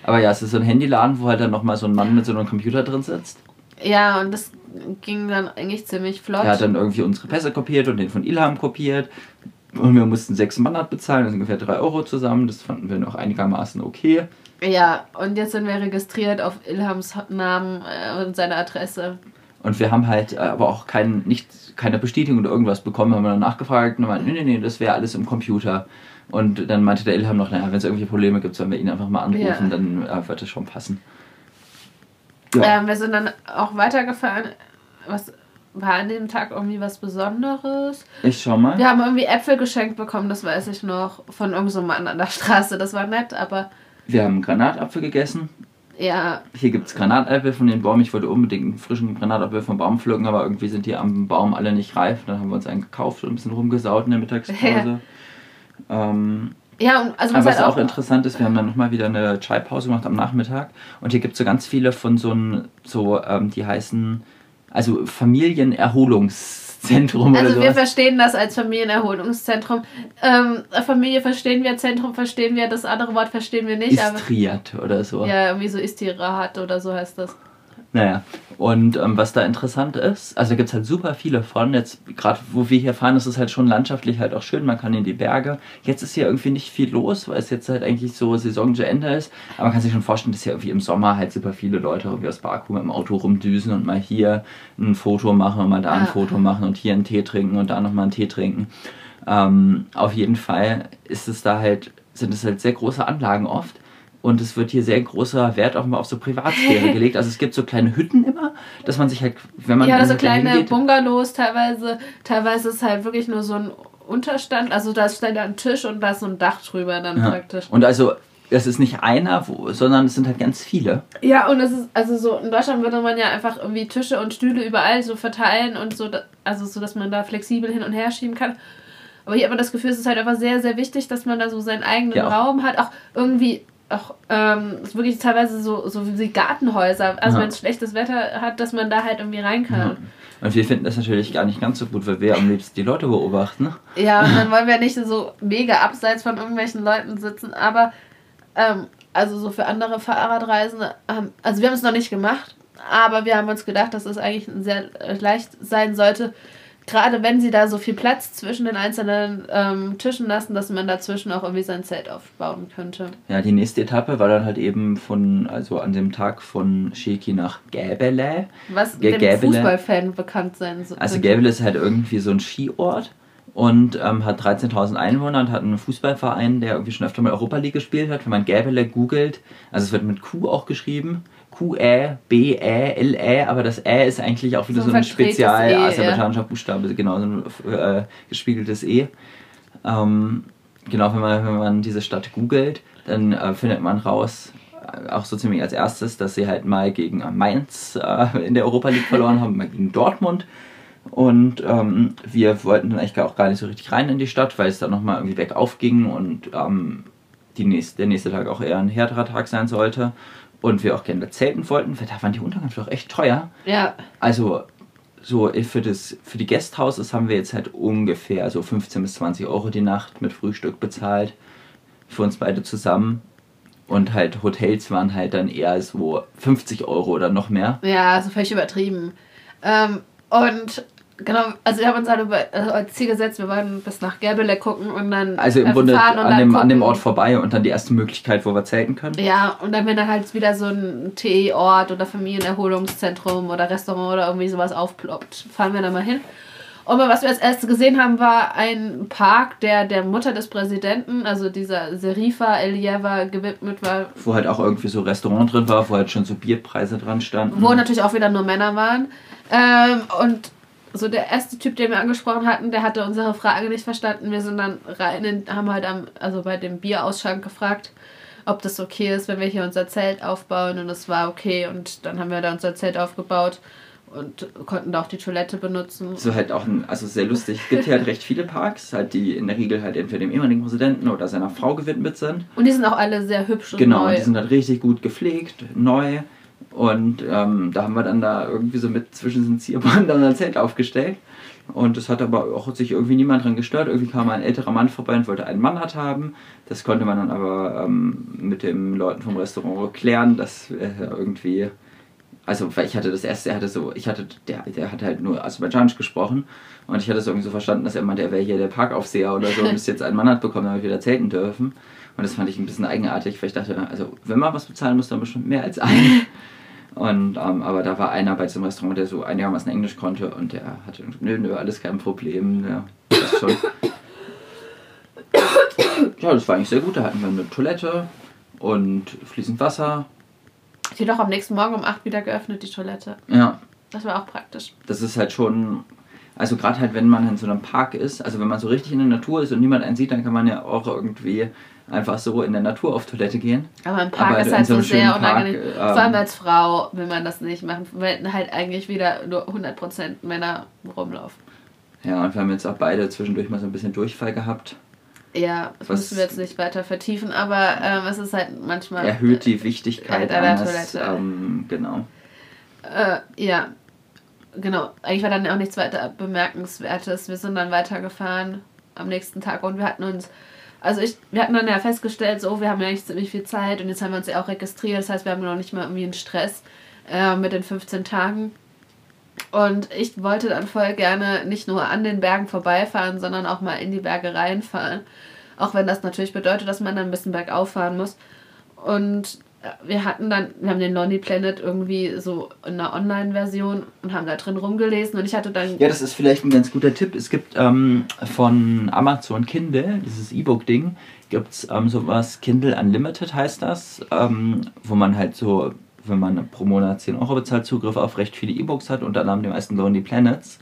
Aber ja, es ist so ein Handyladen, wo halt dann nochmal so ein Mann mit so einem Computer drin sitzt. Ja, und das ging dann eigentlich ziemlich flott. Er hat dann irgendwie unsere Pässe kopiert und den von Ilham kopiert. Und wir mussten sechs Manat bezahlen, das sind ungefähr drei Euro zusammen. Das fanden wir noch einigermaßen okay. Ja, und jetzt sind wir registriert auf Ilhams Namen äh, und seine Adresse. Und wir haben halt äh, aber auch kein, nicht, keine Bestätigung oder irgendwas bekommen, haben wir dann nachgefragt und meinten, nee, nee, nee, das wäre alles im Computer. Und dann meinte der Ilham noch, naja, wenn es irgendwelche Probleme gibt, sollen wir ihn einfach mal anrufen, ja. dann äh, wird es schon passen. Ja. Ähm, wir sind dann auch weitergefahren. Was war an dem Tag irgendwie was Besonderes? Ich schau mal. Wir haben irgendwie Äpfel geschenkt bekommen, das weiß ich noch, von irgendeinem so Mann an der Straße. Das war nett, aber. Wir haben Granatapfel gegessen. Ja. Hier gibt es Granatäpfel von den Bäumen. Ich wollte unbedingt einen frischen Granatapfel vom Baum pflücken, aber irgendwie sind die am Baum alle nicht reif. Dann haben wir uns einen gekauft und ein bisschen rumgesaut in der Mittagspause. Ja. Ähm, ja, und also was, halt auch, auch interessant ist, wir haben dann nochmal wieder eine Chai-Pause gemacht am Nachmittag und hier gibt es so ganz viele von so, so ähm, die heißen, also Familienerholungszentrum also oder so. Also wir verstehen das als Familienerholungszentrum. Ähm, Familie verstehen wir, Zentrum verstehen wir, das andere Wort verstehen wir nicht. Istriat oder so. Ja, irgendwie so Istirahat oder so heißt das. Naja, und ähm, was da interessant ist, also gibt es halt super viele von. Jetzt, gerade wo wir hier fahren, ist es halt schon landschaftlich halt auch schön, man kann in die Berge. Jetzt ist hier irgendwie nicht viel los, weil es jetzt halt eigentlich so Saison zu Ende ist. Aber man kann sich schon vorstellen, dass hier irgendwie im Sommer halt super viele Leute irgendwie aus Baku mit dem Auto rumdüsen und mal hier ein Foto machen und mal da ein ah. Foto machen und hier einen Tee trinken und da nochmal einen Tee trinken. Ähm, auf jeden Fall ist es da halt, sind es halt sehr große Anlagen oft und es wird hier sehr großer Wert auch mal auf so Privatsphäre gelegt. Also es gibt so kleine Hütten immer, dass man sich halt, wenn man. Ja, so kleine hingeht, Bungalows teilweise. Teilweise ist halt wirklich nur so ein Unterstand. Also da ist dann ein Tisch und da ist so ein Dach drüber dann ja. praktisch. Und also es ist nicht einer, wo, sondern es sind halt ganz viele. Ja, und es ist, also so, in Deutschland würde man ja einfach irgendwie Tische und Stühle überall so verteilen und so, also so, dass man da flexibel hin und her schieben kann. Aber hier hat man das Gefühl, es ist halt einfach sehr, sehr wichtig, dass man da so seinen eigenen ja. Raum hat. Auch irgendwie auch ähm, ist wirklich teilweise so, so wie Gartenhäuser. Also ja. wenn es schlechtes Wetter hat, dass man da halt irgendwie rein kann. Ja. Und wir finden das natürlich gar nicht ganz so gut, weil wir am liebsten die Leute beobachten. Ja, und dann wollen wir nicht so mega abseits von irgendwelchen Leuten sitzen, aber ähm, also so für andere Fahrradreisende, ähm, also wir haben es noch nicht gemacht, aber wir haben uns gedacht, dass es eigentlich sehr leicht sein sollte, gerade wenn sie da so viel Platz zwischen den einzelnen ähm, Tischen lassen, dass man dazwischen auch irgendwie sein Zelt aufbauen könnte. Ja, die nächste Etappe war dann halt eben von, also an dem Tag von Sheki nach Gäbele. Was G dem Fußballfan bekannt sein soll. Also Gäbele ist halt irgendwie so ein Skiort und ähm, hat 13.000 Einwohner und hat einen Fußballverein, der irgendwie schon öfter mal Europa League gespielt hat. Wenn man Gäbele googelt, also es wird mit Q auch geschrieben, Q-Ä, B-Ä, L-Ä, aber das Ä ist eigentlich auch wieder so, so ein spezial e, aserbaidschanischer ja. Buchstabe, genau, so ein äh, gespiegeltes E. Ähm, genau, wenn man, wenn man diese Stadt googelt, dann äh, findet man raus, äh, auch so ziemlich als erstes, dass sie halt mal gegen Mainz äh, in der Europa League verloren haben, mal gegen Dortmund. Und ähm, wir wollten dann eigentlich auch gar nicht so richtig rein in die Stadt, weil es dann nochmal irgendwie weg aufging und ähm, die nächste, der nächste Tag auch eher ein härterer Tag sein sollte und wir auch gerne zelten wollten, weil da waren die Unterkünfte auch echt teuer. Ja. Also so für, das, für die Guesthouses haben wir jetzt halt ungefähr so 15 bis 20 Euro die Nacht mit Frühstück bezahlt. Für uns beide zusammen. Und halt Hotels waren halt dann eher so 50 Euro oder noch mehr. Ja, so völlig übertrieben. Ähm, und Genau, also wir haben uns halt über, also als Ziel gesetzt, wir wollen bis nach Gerbele gucken und dann Also im Grunde fahren und an dann dem, an dem. Ort vorbei und dann die erste Möglichkeit, wo wir zelten können. Ja, und dann, wenn dann halt wieder so ein Teeort oder Familienerholungszentrum oder Restaurant oder irgendwie sowas aufploppt, fahren wir da mal hin. Und was wir als erstes gesehen haben, war ein Park, der der Mutter des Präsidenten, also dieser Serifa Elieva, gewidmet war, Wo halt auch irgendwie so Restaurant drin war, wo halt schon so Bierpreise dran standen. wo natürlich auch wieder nur Männer waren. Ähm, und so der erste Typ, den wir angesprochen hatten, der hatte unsere Frage nicht verstanden. Wir sind dann rein, in, haben halt am, also bei dem Bierausschank gefragt, ob das okay ist, wenn wir hier unser Zelt aufbauen. Und das war okay. Und dann haben wir da unser Zelt aufgebaut und konnten da auch die Toilette benutzen. So halt auch ein, also sehr lustig. Es gibt hier halt recht viele Parks, halt die in der Regel halt entweder dem ehemaligen Präsidenten oder seiner Frau gewidmet sind. Und die sind auch alle sehr hübsch und Genau, neu. die sind halt richtig gut gepflegt, neu. Und ähm, da haben wir dann da irgendwie so mit zwischen den Zierbahnen dann ein Zelt aufgestellt. Und es hat aber auch sich irgendwie niemand dran gestört. Irgendwie kam ein älterer Mann vorbei und wollte einen Mann hat haben. Das konnte man dann aber ähm, mit den Leuten vom Restaurant klären, dass äh, irgendwie. Also, weil ich hatte das erste, er hatte so, ich hatte, der, der hat halt nur Aserbaidschanisch gesprochen und ich hatte es irgendwie so verstanden, dass er meinte, er wäre hier der Parkaufseher oder so und bis jetzt einen Mann hat bekommen, damit wir da zelten dürfen. Und das fand ich ein bisschen eigenartig, weil ich dachte, also wenn man was bezahlen muss, dann bestimmt mehr als ein. Und, ähm, aber da war einer bei diesem Restaurant, der so einigermaßen Englisch konnte und der hatte, nö, nö, alles kein Problem. Ja, das schon. ja, das war eigentlich sehr gut. Da hatten wir eine Toilette und fließend Wasser. Die doch am nächsten Morgen um 8 wieder geöffnet, die Toilette. Ja, Das war auch praktisch. das ist halt schon, also gerade halt, wenn man in so einem Park ist, also wenn man so richtig in der Natur ist und niemand einen sieht, dann kann man ja auch irgendwie einfach so in der Natur auf Toilette gehen. Aber im Park Aber ist halt so sehr schönen Park, unangenehm. ähm, Vor allem als Frau will man das nicht machen, weil halt eigentlich wieder nur 100% Männer rumlaufen. Ja, und wir haben jetzt auch beide zwischendurch mal so ein bisschen Durchfall gehabt. Ja, das Was- müssen wir jetzt nicht weiter vertiefen, aber ähm, es ist halt manchmal. Erhöht die Wichtigkeit Äh, einer eines, Toilette. ähm, genau. Äh, ja, genau. Eigentlich war dann auch nichts weiter Bemerkenswertes. Wir sind dann weitergefahren am nächsten Tag und wir hatten uns. Also ich, wir hatten dann ja festgestellt, so, wir haben ja nicht ziemlich viel Zeit und jetzt haben wir uns ja auch registriert. Das heißt, wir haben noch nicht mal irgendwie einen Stress äh, mit den 15 Tagen. Und ich wollte dann voll gerne nicht nur an den Bergen vorbeifahren, sondern auch mal in die Berge reinfahren. Auch wenn das natürlich bedeutet, dass man dann ein bisschen bergauf fahren muss. Und wir hatten dann, wir haben den Lonely Planet irgendwie so in einer Online-Version und haben da drin rumgelesen und ich hatte dann. Ja, das ist vielleicht ein ganz guter Tipp. Es gibt ähm, von Amazon Kindle, dieses E-Book-Ding, gibt es ähm, sowas, Kindle Unlimited heißt das, ähm, wo man halt so, wenn man pro Monat 10 Euro bezahlt, Zugriff auf recht viele E-Books hat, unter anderem die meisten Lonely Planets.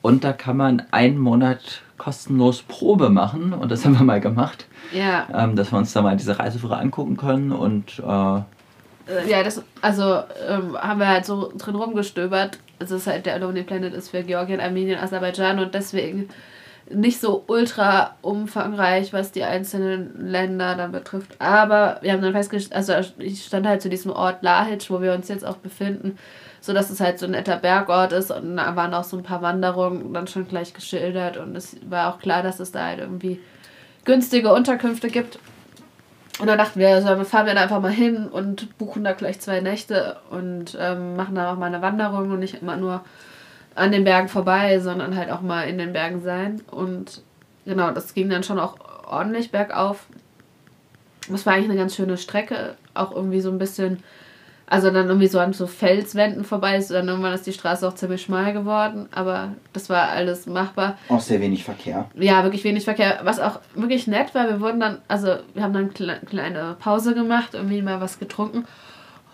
Und da kann man einen Monat kostenlos Probe machen und das haben wir mal gemacht, Ja, ähm, dass wir uns da mal diese Reiseführer angucken können und äh, äh, ja, das, also ähm, haben wir halt so drin rumgestöbert. Es ist halt der Lonely Planet ist für Georgien, Armenien, Aserbaidschan und deswegen nicht so ultra umfangreich, was die einzelnen Länder dann betrifft. Aber wir haben dann festgestellt, also ich stand halt zu diesem Ort Lahitsch, wo wir uns jetzt auch befinden, so dass es halt so ein netter Bergort ist und da waren auch so ein paar Wanderungen dann schon gleich geschildert und es war auch klar, dass es da halt irgendwie günstige Unterkünfte gibt. Und dann dachten wir, so, fahren wir da einfach mal hin und buchen da gleich zwei Nächte und ähm, machen da auch mal eine Wanderung und nicht immer nur an den Bergen vorbei, sondern halt auch mal in den Bergen sein. Und genau, das ging dann schon auch ordentlich bergauf. Das war eigentlich eine ganz schöne Strecke, auch irgendwie so ein bisschen, also dann irgendwie so an so Felswänden vorbei ist, dann irgendwann ist die Straße auch ziemlich schmal geworden, aber das war alles machbar. auch sehr wenig Verkehr. Ja, wirklich wenig Verkehr. Was auch wirklich nett war, wir wurden dann, also wir haben dann eine kle- kleine Pause gemacht, irgendwie mal was getrunken.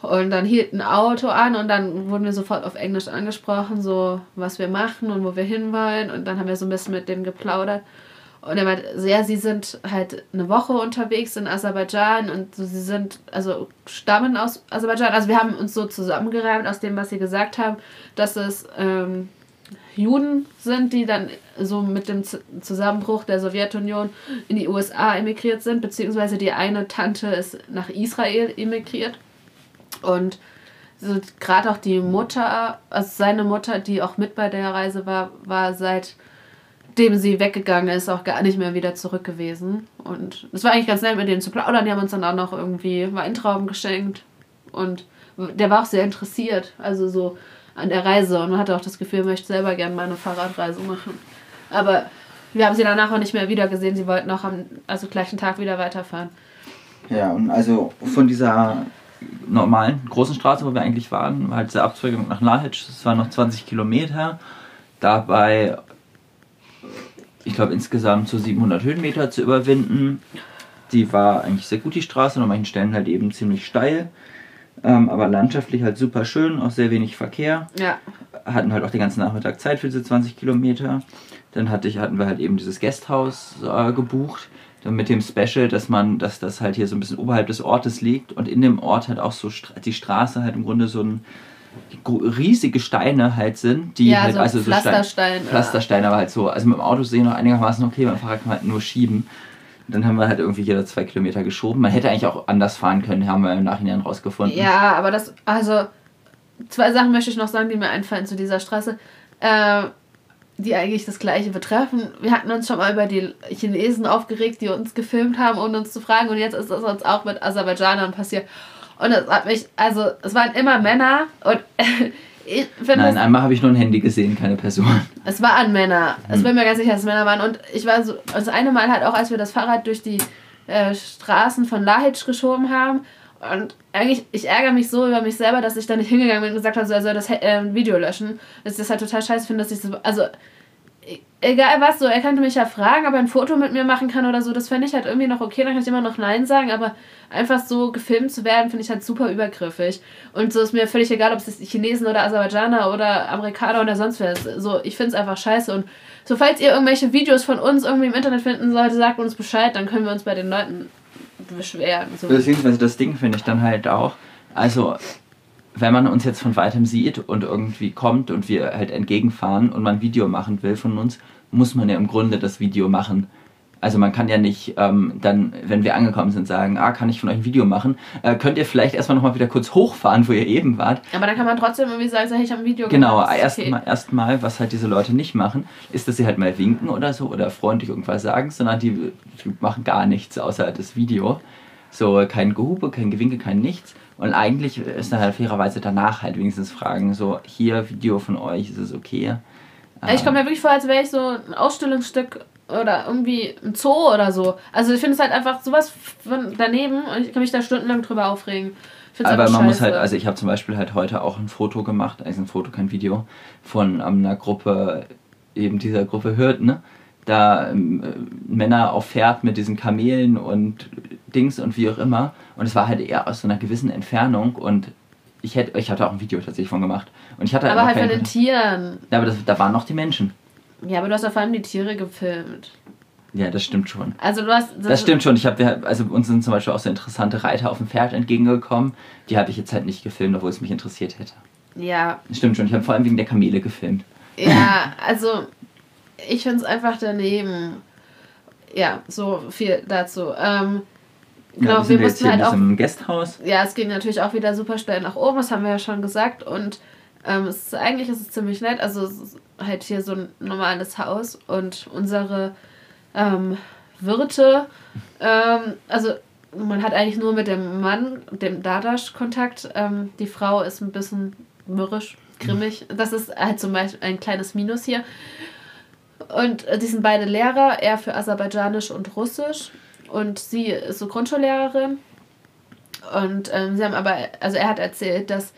Und dann hielt ein Auto an und dann wurden wir sofort auf Englisch angesprochen, so was wir machen und wo wir hinwollen. Und dann haben wir so ein bisschen mit dem geplaudert. Und er meinte, so, ja, sie sind halt eine Woche unterwegs in Aserbaidschan und sie sind, also stammen aus Aserbaidschan. Also wir haben uns so zusammengereimt aus dem, was sie gesagt haben, dass es ähm, Juden sind, die dann so mit dem Z Zusammenbruch der Sowjetunion in die USA emigriert sind, beziehungsweise die eine Tante ist nach Israel emigriert. Und so gerade auch die Mutter, also seine Mutter, die auch mit bei der Reise war, war seitdem sie weggegangen ist, auch gar nicht mehr wieder zurück gewesen. Und es war eigentlich ganz nett, mit denen zu plaudern. Die haben uns dann auch noch irgendwie Weintrauben geschenkt. Und der war auch sehr interessiert. Also so an der Reise und man hatte auch das Gefühl, möchte selber gerne mal eine Fahrradreise machen. Aber wir haben sie danach auch nicht mehr wieder gesehen. Sie wollten auch am also gleichen Tag wieder weiterfahren. Ja, und also von dieser normalen großen Straße, wo wir eigentlich waren, war halt diese Abzweigung nach Lahic. Das waren noch 20 Kilometer. Dabei, ich glaube, insgesamt so 700 Höhenmeter zu überwinden. Die war eigentlich sehr gut, die Straße, an manchen Stellen halt eben ziemlich steil. Ähm, aber landschaftlich halt super schön, auch sehr wenig Verkehr. Ja. Hatten halt auch den ganzen Nachmittag Zeit für diese 20 Kilometer. Dann hatte ich, hatten wir halt eben dieses Gasthaus äh, gebucht. Dann mit dem Special, dass man, dass das halt hier so ein bisschen oberhalb des Ortes liegt und in dem Ort halt auch so die Straße halt im Grunde so ein riesige Steine halt sind, die Ja, halt so also so Stein- Pflasterstein. Pflastersteine, aber halt so, also mit dem Auto sehen noch einigermaßen okay, beim Fahrrad kann man halt nur schieben. Dann haben wir halt irgendwie jeder zwei Kilometer geschoben. Man hätte eigentlich auch anders fahren können, haben wir im Nachhinein rausgefunden. Ja, aber das, also, zwei Sachen möchte ich noch sagen, die mir einfallen zu dieser Straße, äh, die eigentlich das Gleiche betreffen. Wir hatten uns schon mal über die Chinesen aufgeregt, die uns gefilmt haben, ohne uns zu fragen. Und jetzt ist das uns auch mit Aserbaidschanern passiert. Und es hat mich, also, es waren immer Männer und ich finde Nein, einmal habe ich nur ein Handy gesehen, keine Person. es waren Männer. Es Hm. bin mir ganz sicher, dass es Männer waren. Und ich war so, das eine Mal halt auch, als wir das Fahrrad durch die äh, Straßen von Lahic geschoben haben. Und eigentlich, ich ärgere mich so über mich selber, dass ich da nicht hingegangen bin und gesagt habe, so, er soll das äh, Video löschen. Dass ich das halt total scheiße finde, dass ich so, also, egal was, so, er könnte mich ja fragen, ob er ein Foto mit mir machen kann oder so, das fände ich halt irgendwie noch okay, dann kann ich immer noch Nein sagen, aber einfach so gefilmt zu werden, finde ich halt super übergriffig. Und so ist mir völlig egal, ob es Chinesen oder Aserbaidschaner oder Amerikaner oder sonst wer ist. So, ich finde es einfach scheiße. Und so, falls ihr irgendwelche Videos von uns irgendwie im Internet finden solltet, sagt uns Bescheid, dann können wir uns bei den Leuten beschweren. So. Beziehungsweise das Ding finde ich dann halt auch, also wenn man uns jetzt von weitem sieht und irgendwie kommt und wir halt entgegenfahren und man ein Video machen will von uns, muss man ja im Grunde das Video machen. Also man kann ja nicht ähm, dann, wenn wir angekommen sind, sagen, ah, kann ich von euch ein Video machen? Äh, könnt ihr vielleicht erstmal nochmal wieder kurz hochfahren, wo ihr eben wart? Aber dann kann man trotzdem irgendwie sagen, ich habe ein Video Genau, gemacht. ist erstmal, erstmal, was halt diese Leute nicht machen, ist, dass sie halt mal winken oder so oder freundlich irgendwas sagen, sondern die, die machen gar nichts außer das Video. So kein Gehupe, kein Gewinke, kein nichts. Und eigentlich ist dann halt fairerweise danach halt wenigstens fragen, so hier Video von euch, ist es okay? Ich komme mir wirklich vor, als wäre ich so ein Ausstellungsstück oder irgendwie ein Zoo oder so. Also ich finde es halt einfach sowas von daneben und ich kann mich da stundenlang drüber aufregen. Aber einfach man muss scheiße. halt, also ich habe zum Beispiel halt heute auch ein Foto gemacht, also ein Foto, kein Video, von ähm, einer Gruppe, eben dieser Gruppe Hürden, ne? Da ähm, äh, Männer auf Pferd mit diesen Kamelen und Dings und wie auch immer. Und es war halt eher aus so einer gewissen Entfernung und ich hätte, ich hatte auch ein Video tatsächlich von gemacht. Und ich hatte aber halt von den Tieren. Ja, aber das, da waren noch die Menschen. Ja, aber du hast ja vor allem die Tiere gefilmt. Ja, das stimmt schon. Also du hast. Das stimmt schon. Ich habe, also uns sind zum Beispiel auch so interessante Reiter auf dem Pferd entgegengekommen. Die habe ich jetzt halt nicht gefilmt, obwohl es mich interessiert hätte. Ja, Das stimmt schon. Ich habe vor allem wegen der Kamele gefilmt. ja, also ich finde es einfach daneben. Ja, so viel dazu. Ähm, genau, ja, wir mussten halt auch Gasthaus. ja, es ging natürlich auch wieder super schnell nach oben, das haben wir ja schon gesagt. Und ähm, es ist, eigentlich ist es ziemlich nett. Also es ist halt hier so ein normales Haus und unsere ähm, Wirte, ähm, also man hat eigentlich nur mit dem Mann, dem Dadasch, Kontakt. Ähm, die Frau ist ein bisschen mürrisch, grimmig. Das ist halt zum Beispiel ein kleines Minus hier. Und äh, die sind beide Lehrer, er für Aserbaidschanisch und Russisch. Und sie ist so Grundschullehrerin. Und ähm, sie haben aber, also er hat erzählt, dass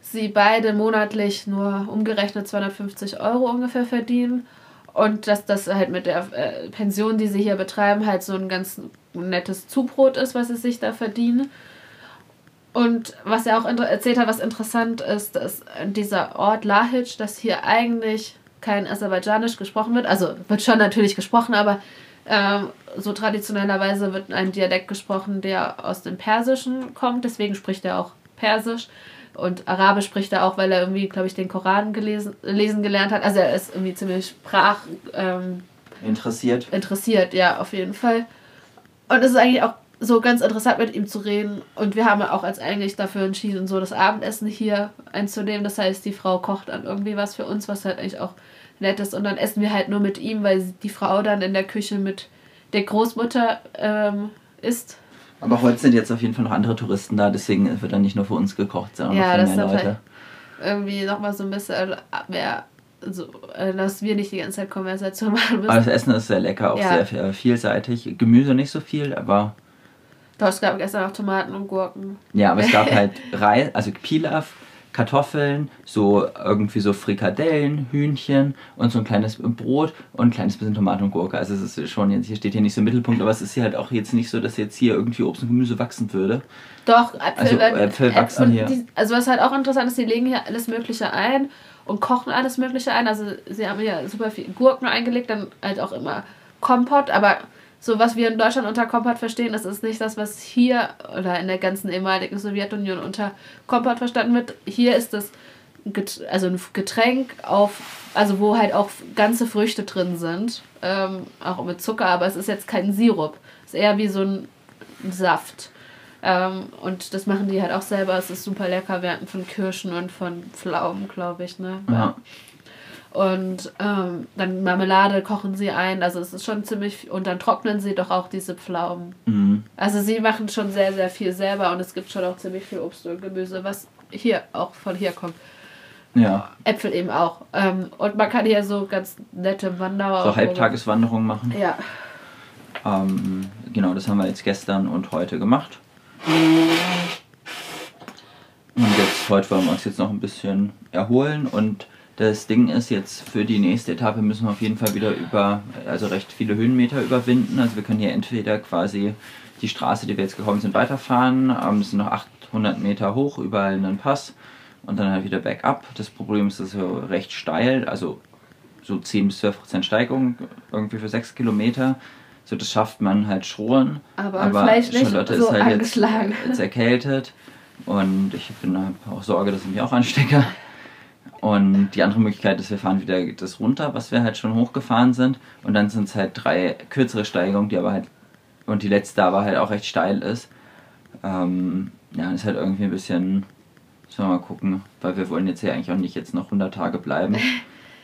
sie beide monatlich nur umgerechnet 250 Euro ungefähr verdienen. Und dass das halt mit der äh, Pension, die sie hier betreiben, halt so ein ganz nettes Zubrot ist, was sie sich da verdienen. Und was er auch erzählt hat, was interessant ist, dass dieser Ort Lahic, dass hier eigentlich kein Aserbaidschanisch gesprochen wird. Also wird schon natürlich gesprochen, aber ähm, so traditionellerweise wird ein Dialekt gesprochen, der aus dem Persischen kommt. Deswegen spricht er auch Persisch. Und Arabisch spricht er auch, weil er irgendwie, glaube ich, den Koran gelesen, lesen gelernt hat. Also er ist irgendwie ziemlich sprach ähm, Interessiert. interessiert, ja, auf jeden Fall. Und es ist eigentlich auch so ganz interessant, mit ihm zu reden. Und wir haben auch als eigentlich dafür entschieden, so das Abendessen hier einzunehmen. Das heißt, die Frau kocht dann irgendwie was für uns, was halt eigentlich auch nett ist. Und dann essen wir halt nur mit ihm, weil die Frau dann in der Küche mit der Großmutter ähm, isst. Aber heute sind jetzt auf jeden Fall noch andere Touristen da, deswegen wird dann nicht nur für uns gekocht, sondern Ja, noch viel mehr ist Leute. irgendwie nochmal so ein bisschen mehr, so, äh, dass wir nicht die ganze Zeit Konversation machen müssen. Aber das Essen ist sehr lecker, auch Ja. sehr vielseitig. Gemüse nicht so viel, aber Doch, es gab gestern auch Tomaten und Gurken. ja, aber es gab halt Reis, also Pilaf, Kartoffeln, so irgendwie so Frikadellen, Hühnchen und so ein kleines Brot und ein kleines bisschen Tomate und Gurke. Also es ist schon jetzt hier steht hier nicht so im Mittelpunkt, aber es ist hier halt auch jetzt nicht so, dass jetzt hier irgendwie Obst und Gemüse wachsen würde. Doch, Äpfel, Also, Äpfel wachsen hier. Die, also was halt auch interessant ist, die legen hier alles Mögliche ein und kochen alles Mögliche ein. Also sie haben hier super viel Gurken eingelegt, dann halt auch immer Kompott, aber so was wir in Deutschland unter Kompott verstehen, das ist nicht das, was hier oder in der ganzen ehemaligen Sowjetunion unter Kompott verstanden wird. Hier ist das also ein Getränk auf, also wo halt auch ganze Früchte drin sind, ähm, auch mit Zucker, aber es ist jetzt kein Sirup. Es ist eher wie so ein Saft. Ähm, und das machen die halt auch selber. Es ist super lecker. Hatten von Kirschen und von Pflaumen, glaube ich, ne? Ja. Und ähm, dann Marmelade kochen sie ein. Also es ist schon ziemlich. Und dann trocknen sie doch auch diese Pflaumen. Mhm. Also sie machen schon sehr, sehr viel selber und es gibt schon auch ziemlich viel Obst und Gemüse, was hier auch von hier kommt. Ja, Äpfel eben auch. Ähm, und man kann hier so ganz nette Wanderer. so Halbtageswanderungen machen. Ja. Ähm, genau, das haben wir jetzt gestern und heute gemacht. Und jetzt, heute wollen wir uns jetzt noch ein bisschen erholen und das Ding ist jetzt für die nächste Etappe müssen wir auf jeden Fall wieder über, also recht viele Höhenmeter überwinden. Also wir können hier entweder quasi die Straße, die wir jetzt gekommen sind, weiterfahren. Ähm, es sind noch 800 Meter hoch, überall einen Pass und dann halt wieder bergab. Das Problem ist, es ist so recht steil, also so 10 bis 12 Prozent Steigung irgendwie für 6 Kilometer. So, das schafft man halt schon. Aber vielleicht nicht Charlotte so ist halt angeschlagen. Jetzt, jetzt erkältet. Und ich bin auch Sorge, dass ich mich auch anstecke. Und die andere Möglichkeit ist, wir fahren wieder das runter, was wir halt schon hochgefahren sind. Und dann sind es halt drei kürzere Steigungen, die aber halt. Und die letzte aber halt auch recht steil ist. Ähm, ja, ist halt irgendwie ein bisschen. Müssen wir mal gucken, weil wir wollen jetzt hier eigentlich auch nicht jetzt noch 100 Tage bleiben.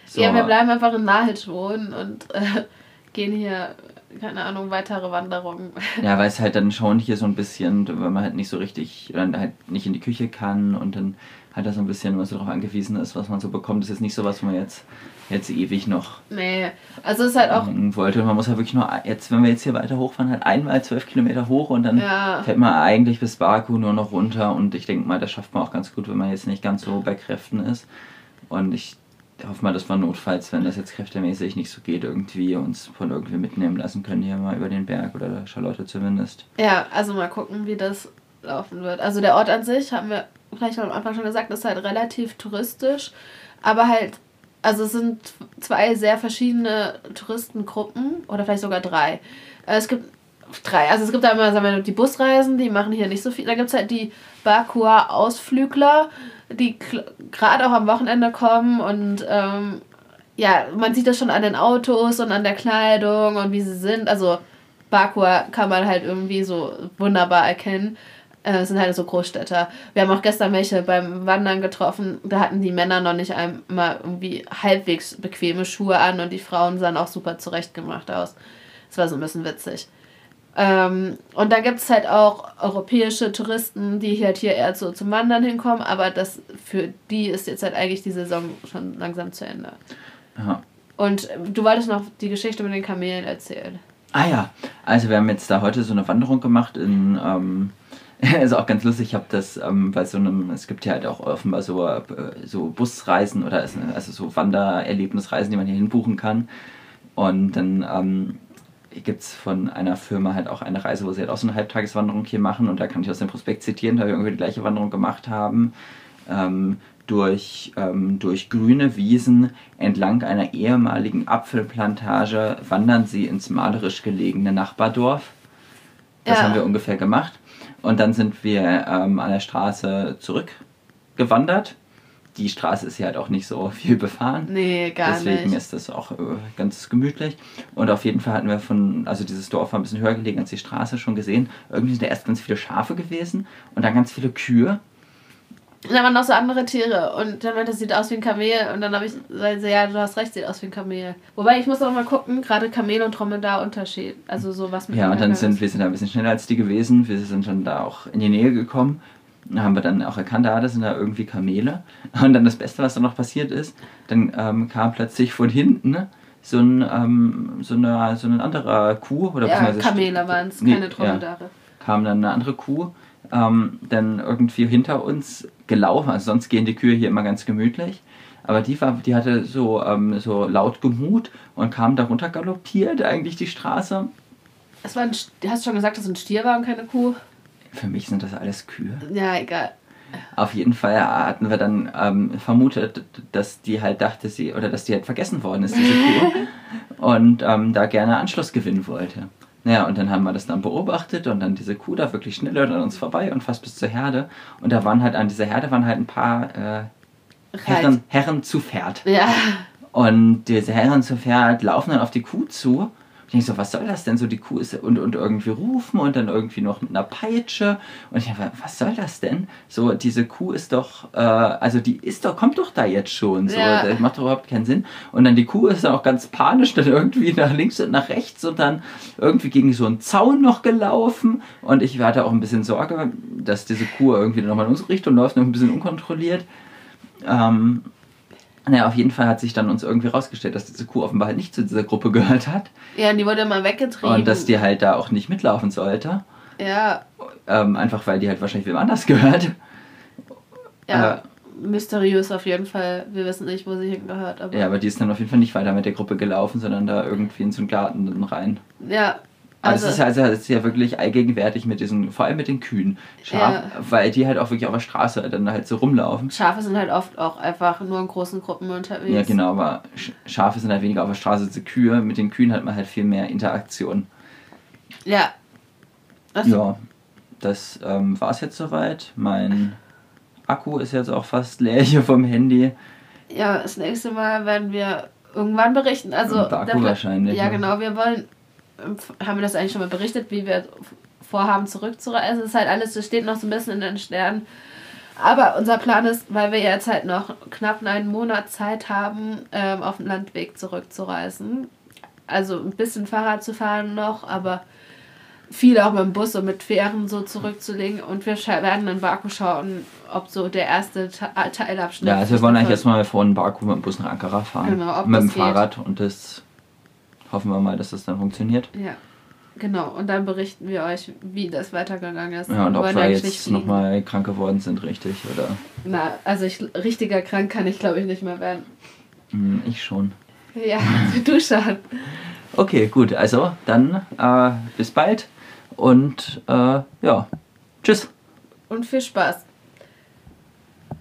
So, Ja, wir bleiben einfach in Nahelt wohnen und äh, gehen hier, keine Ahnung, weitere Wanderungen. Ja, weil es halt dann schon hier so ein bisschen, wenn man halt nicht so richtig, oder halt nicht in die Küche kann und dann halt da so ein bisschen, was so darauf angewiesen ist, was man so bekommt, ist jetzt nicht so was, wo man jetzt, jetzt ewig noch Nee, also es ist halt auch, wollte. Man muss halt wirklich nur, jetzt, wenn wir jetzt hier weiter hochfahren, halt einmal zwölf Kilometer hoch und dann Ja. fährt man eigentlich bis Baku nur noch runter und ich denke mal, das schafft man auch ganz gut, wenn man jetzt nicht ganz so bei Kräften ist. Und ich hoffe mal, dass wir notfalls, wenn das jetzt kräftemäßig nicht so geht, irgendwie uns von irgendwie mitnehmen lassen können, hier mal über den Berg oder Charlotte zumindest. ja, also mal gucken, wie das laufen wird. Also der Ort an sich, haben wir vielleicht am Anfang schon gesagt, ist halt relativ touristisch, aber halt, also es sind zwei sehr verschiedene Touristengruppen oder vielleicht sogar drei. Äh, Es gibt drei, also es gibt da immer sagen wir, die Busreisen, die machen hier nicht so viel. Da gibt es halt die Bakuer Ausflügler, die gerade auch am Wochenende kommen und ähm, ja, man sieht das schon an den Autos und an der Kleidung und wie sie sind. Also Bakua kann man halt irgendwie so wunderbar erkennen. Äh, Es sind halt so Großstädter. Wir haben auch gestern welche beim Wandern getroffen. Da hatten die Männer noch nicht einmal irgendwie halbwegs bequeme Schuhe an und die Frauen sahen auch super zurechtgemacht aus. Das war so ein bisschen witzig. Ähm, und dann gibt es halt auch europäische Touristen, die halt hier eher so zum Wandern hinkommen, aber das für die ist jetzt halt eigentlich die Saison schon langsam zu Ende. Ja. Und äh, du wolltest noch die Geschichte mit den Kamelen erzählen. Ah ja, also wir haben jetzt da heute so eine Wanderung gemacht in, ähm, ist auch ganz lustig, ich habe das ähm, bei so einem, es gibt ja halt auch offenbar so, äh, so Busreisen oder also so Wandererlebnisreisen, die man hier hinbuchen kann. Und dann ähm, gibt es von einer Firma halt auch eine Reise, wo sie halt auch so eine Halbtageswanderung hier machen und da kann ich aus dem Prospekt zitieren, da wir irgendwie die gleiche Wanderung gemacht haben. Ähm, durch, ähm, durch grüne Wiesen entlang einer ehemaligen Apfelplantage wandern sie ins malerisch gelegene Nachbardorf. Das Ja. haben wir ungefähr gemacht. Und dann sind wir ähm, an der Straße zurückgewandert. Die Straße ist ja halt auch nicht so viel befahren. Nee, gar Deswegen nicht. ist das auch äh, ganz gemütlich. Und auf jeden Fall hatten wir von, also dieses Dorf war ein bisschen höher gelegen als die Straße schon gesehen. Irgendwie sind da erst ganz viele Schafe gewesen und dann ganz viele Kühe. Und da waren noch so andere Tiere. Und dann meinte, das sieht aus wie ein Kamel. Und dann habe ich gesagt, ja, du hast recht, sieht aus wie ein Kamel. Wobei, ich muss auch mal gucken, gerade Kamel und Dromedar Unterschied. Also so was mit Ja, und dann sind ist. wir sind da ein bisschen schneller als die gewesen. Wir sind dann da auch in die Nähe gekommen. Da haben wir dann auch erkannt, ah, das sind da irgendwie Kamele. Und dann das Beste, was dann noch passiert ist, dann ähm, kam plötzlich von hinten so ein, ähm, so, eine, so ein anderer Kuh. Oder Ja, Kamele waren es, Nee, keine ja Dromedare. kam dann eine andere Kuh, ähm, dann irgendwie hinter uns gelaufen. Also sonst gehen die Kühe hier immer ganz gemütlich. Aber die, war, die hatte so, ähm, so laut gemut und kam da runter galoppiert, eigentlich die Straße. Es war ein, St- du hast schon gesagt, dass es ein Stier war und keine Kuh. Für mich sind das alles Kühe. Ja, egal. Auf jeden Fall hatten wir dann ähm, vermutet, dass die halt dachte, sie, oder dass die halt vergessen worden ist, diese Kuh. und ähm, da gerne Anschluss gewinnen wollte. Naja, und dann haben wir das dann beobachtet und dann diese Kuh da wirklich schneller an uns vorbei und fast bis zur Herde. Und da waren halt an dieser Herde waren halt ein paar äh, Herren, Herren zu Pferd. Ja. Und diese Herren zu Pferd laufen dann auf die Kuh zu. Ich denke so, was soll das denn so? Die Kuh ist und, und irgendwie rufen und dann irgendwie noch mit einer Peitsche. Und ich denke, was soll das denn? So, diese Kuh ist doch, äh, also die ist doch, kommt doch da jetzt schon. So, Ja. das macht doch überhaupt keinen Sinn. Und dann die Kuh ist dann auch ganz panisch dann irgendwie nach links und nach rechts und dann irgendwie gegen so einen Zaun noch gelaufen. Und ich hatte auch ein bisschen Sorge, dass diese Kuh irgendwie nochmal in unsere Richtung läuft, noch ein bisschen unkontrolliert. Ähm, naja, auf jeden Fall hat sich dann uns irgendwie rausgestellt, dass diese Kuh offenbar halt nicht zu dieser Gruppe gehört hat Ja, und die wurde immer weggetrieben. und dass die halt da auch nicht mitlaufen sollte. Ja, Ähm, einfach weil die halt wahrscheinlich wem anders gehört. ja. Mysteriös auf jeden Fall. Wir wissen nicht, wo sie hingehört. Aber Ja, aber die ist dann auf jeden Fall nicht weiter mit der Gruppe gelaufen, sondern da irgendwie in so einen Garten rein. ja. Also, Also, es ist, also es ist ja wirklich allgegenwärtig mit diesen, vor allem mit den Kühen. Schaf, Ja. weil die halt auch wirklich auf der Straße dann halt so rumlaufen. Schafe sind halt oft auch einfach nur in großen Gruppen unterwegs. Ja, genau, aber Sch- Schafe sind halt weniger auf der Straße als Kühe. Mit den Kühen hat man halt viel mehr Interaktion. Ja. Das, Ja, das ähm, war es jetzt soweit. Mein Akku ist jetzt auch fast leer hier vom Handy. ja, das nächste Mal werden wir irgendwann berichten. Also, der Pla- wahrscheinlich, Ja, ne? genau. Wir wollen, haben wir das eigentlich schon mal berichtet, wie wir vorhaben zurückzureisen. Es ist halt alles, das steht noch so ein bisschen in den Sternen. Aber unser Plan ist, weil wir jetzt halt noch knapp einen Monat Zeit haben, ähm, auf dem Landweg zurückzureisen. Also ein bisschen Fahrrad zu fahren noch, aber viel auch mit dem Bus und mit Fähren so zurückzulegen. Und wir werden in Baku schauen, ob so der erste Te Teilabschnitt. Ja, also wir wollen eigentlich erstmal von Baku mit dem Bus nach Ankara fahren. Genau, ob mit dem geht. Fahrrad und das hoffen wir mal, dass das dann funktioniert. Ja, genau. Und dann berichten wir euch, wie das weitergegangen ist. Ja, und ob wir jetzt nochmal krank geworden sind, richtig, oder? Na, also ich, richtiger krank kann ich glaube ich nicht mehr werden. Hm, ich schon. Ja, du schon. Okay, gut, also dann äh, bis bald und äh, ja, tschüss. Und viel Spaß.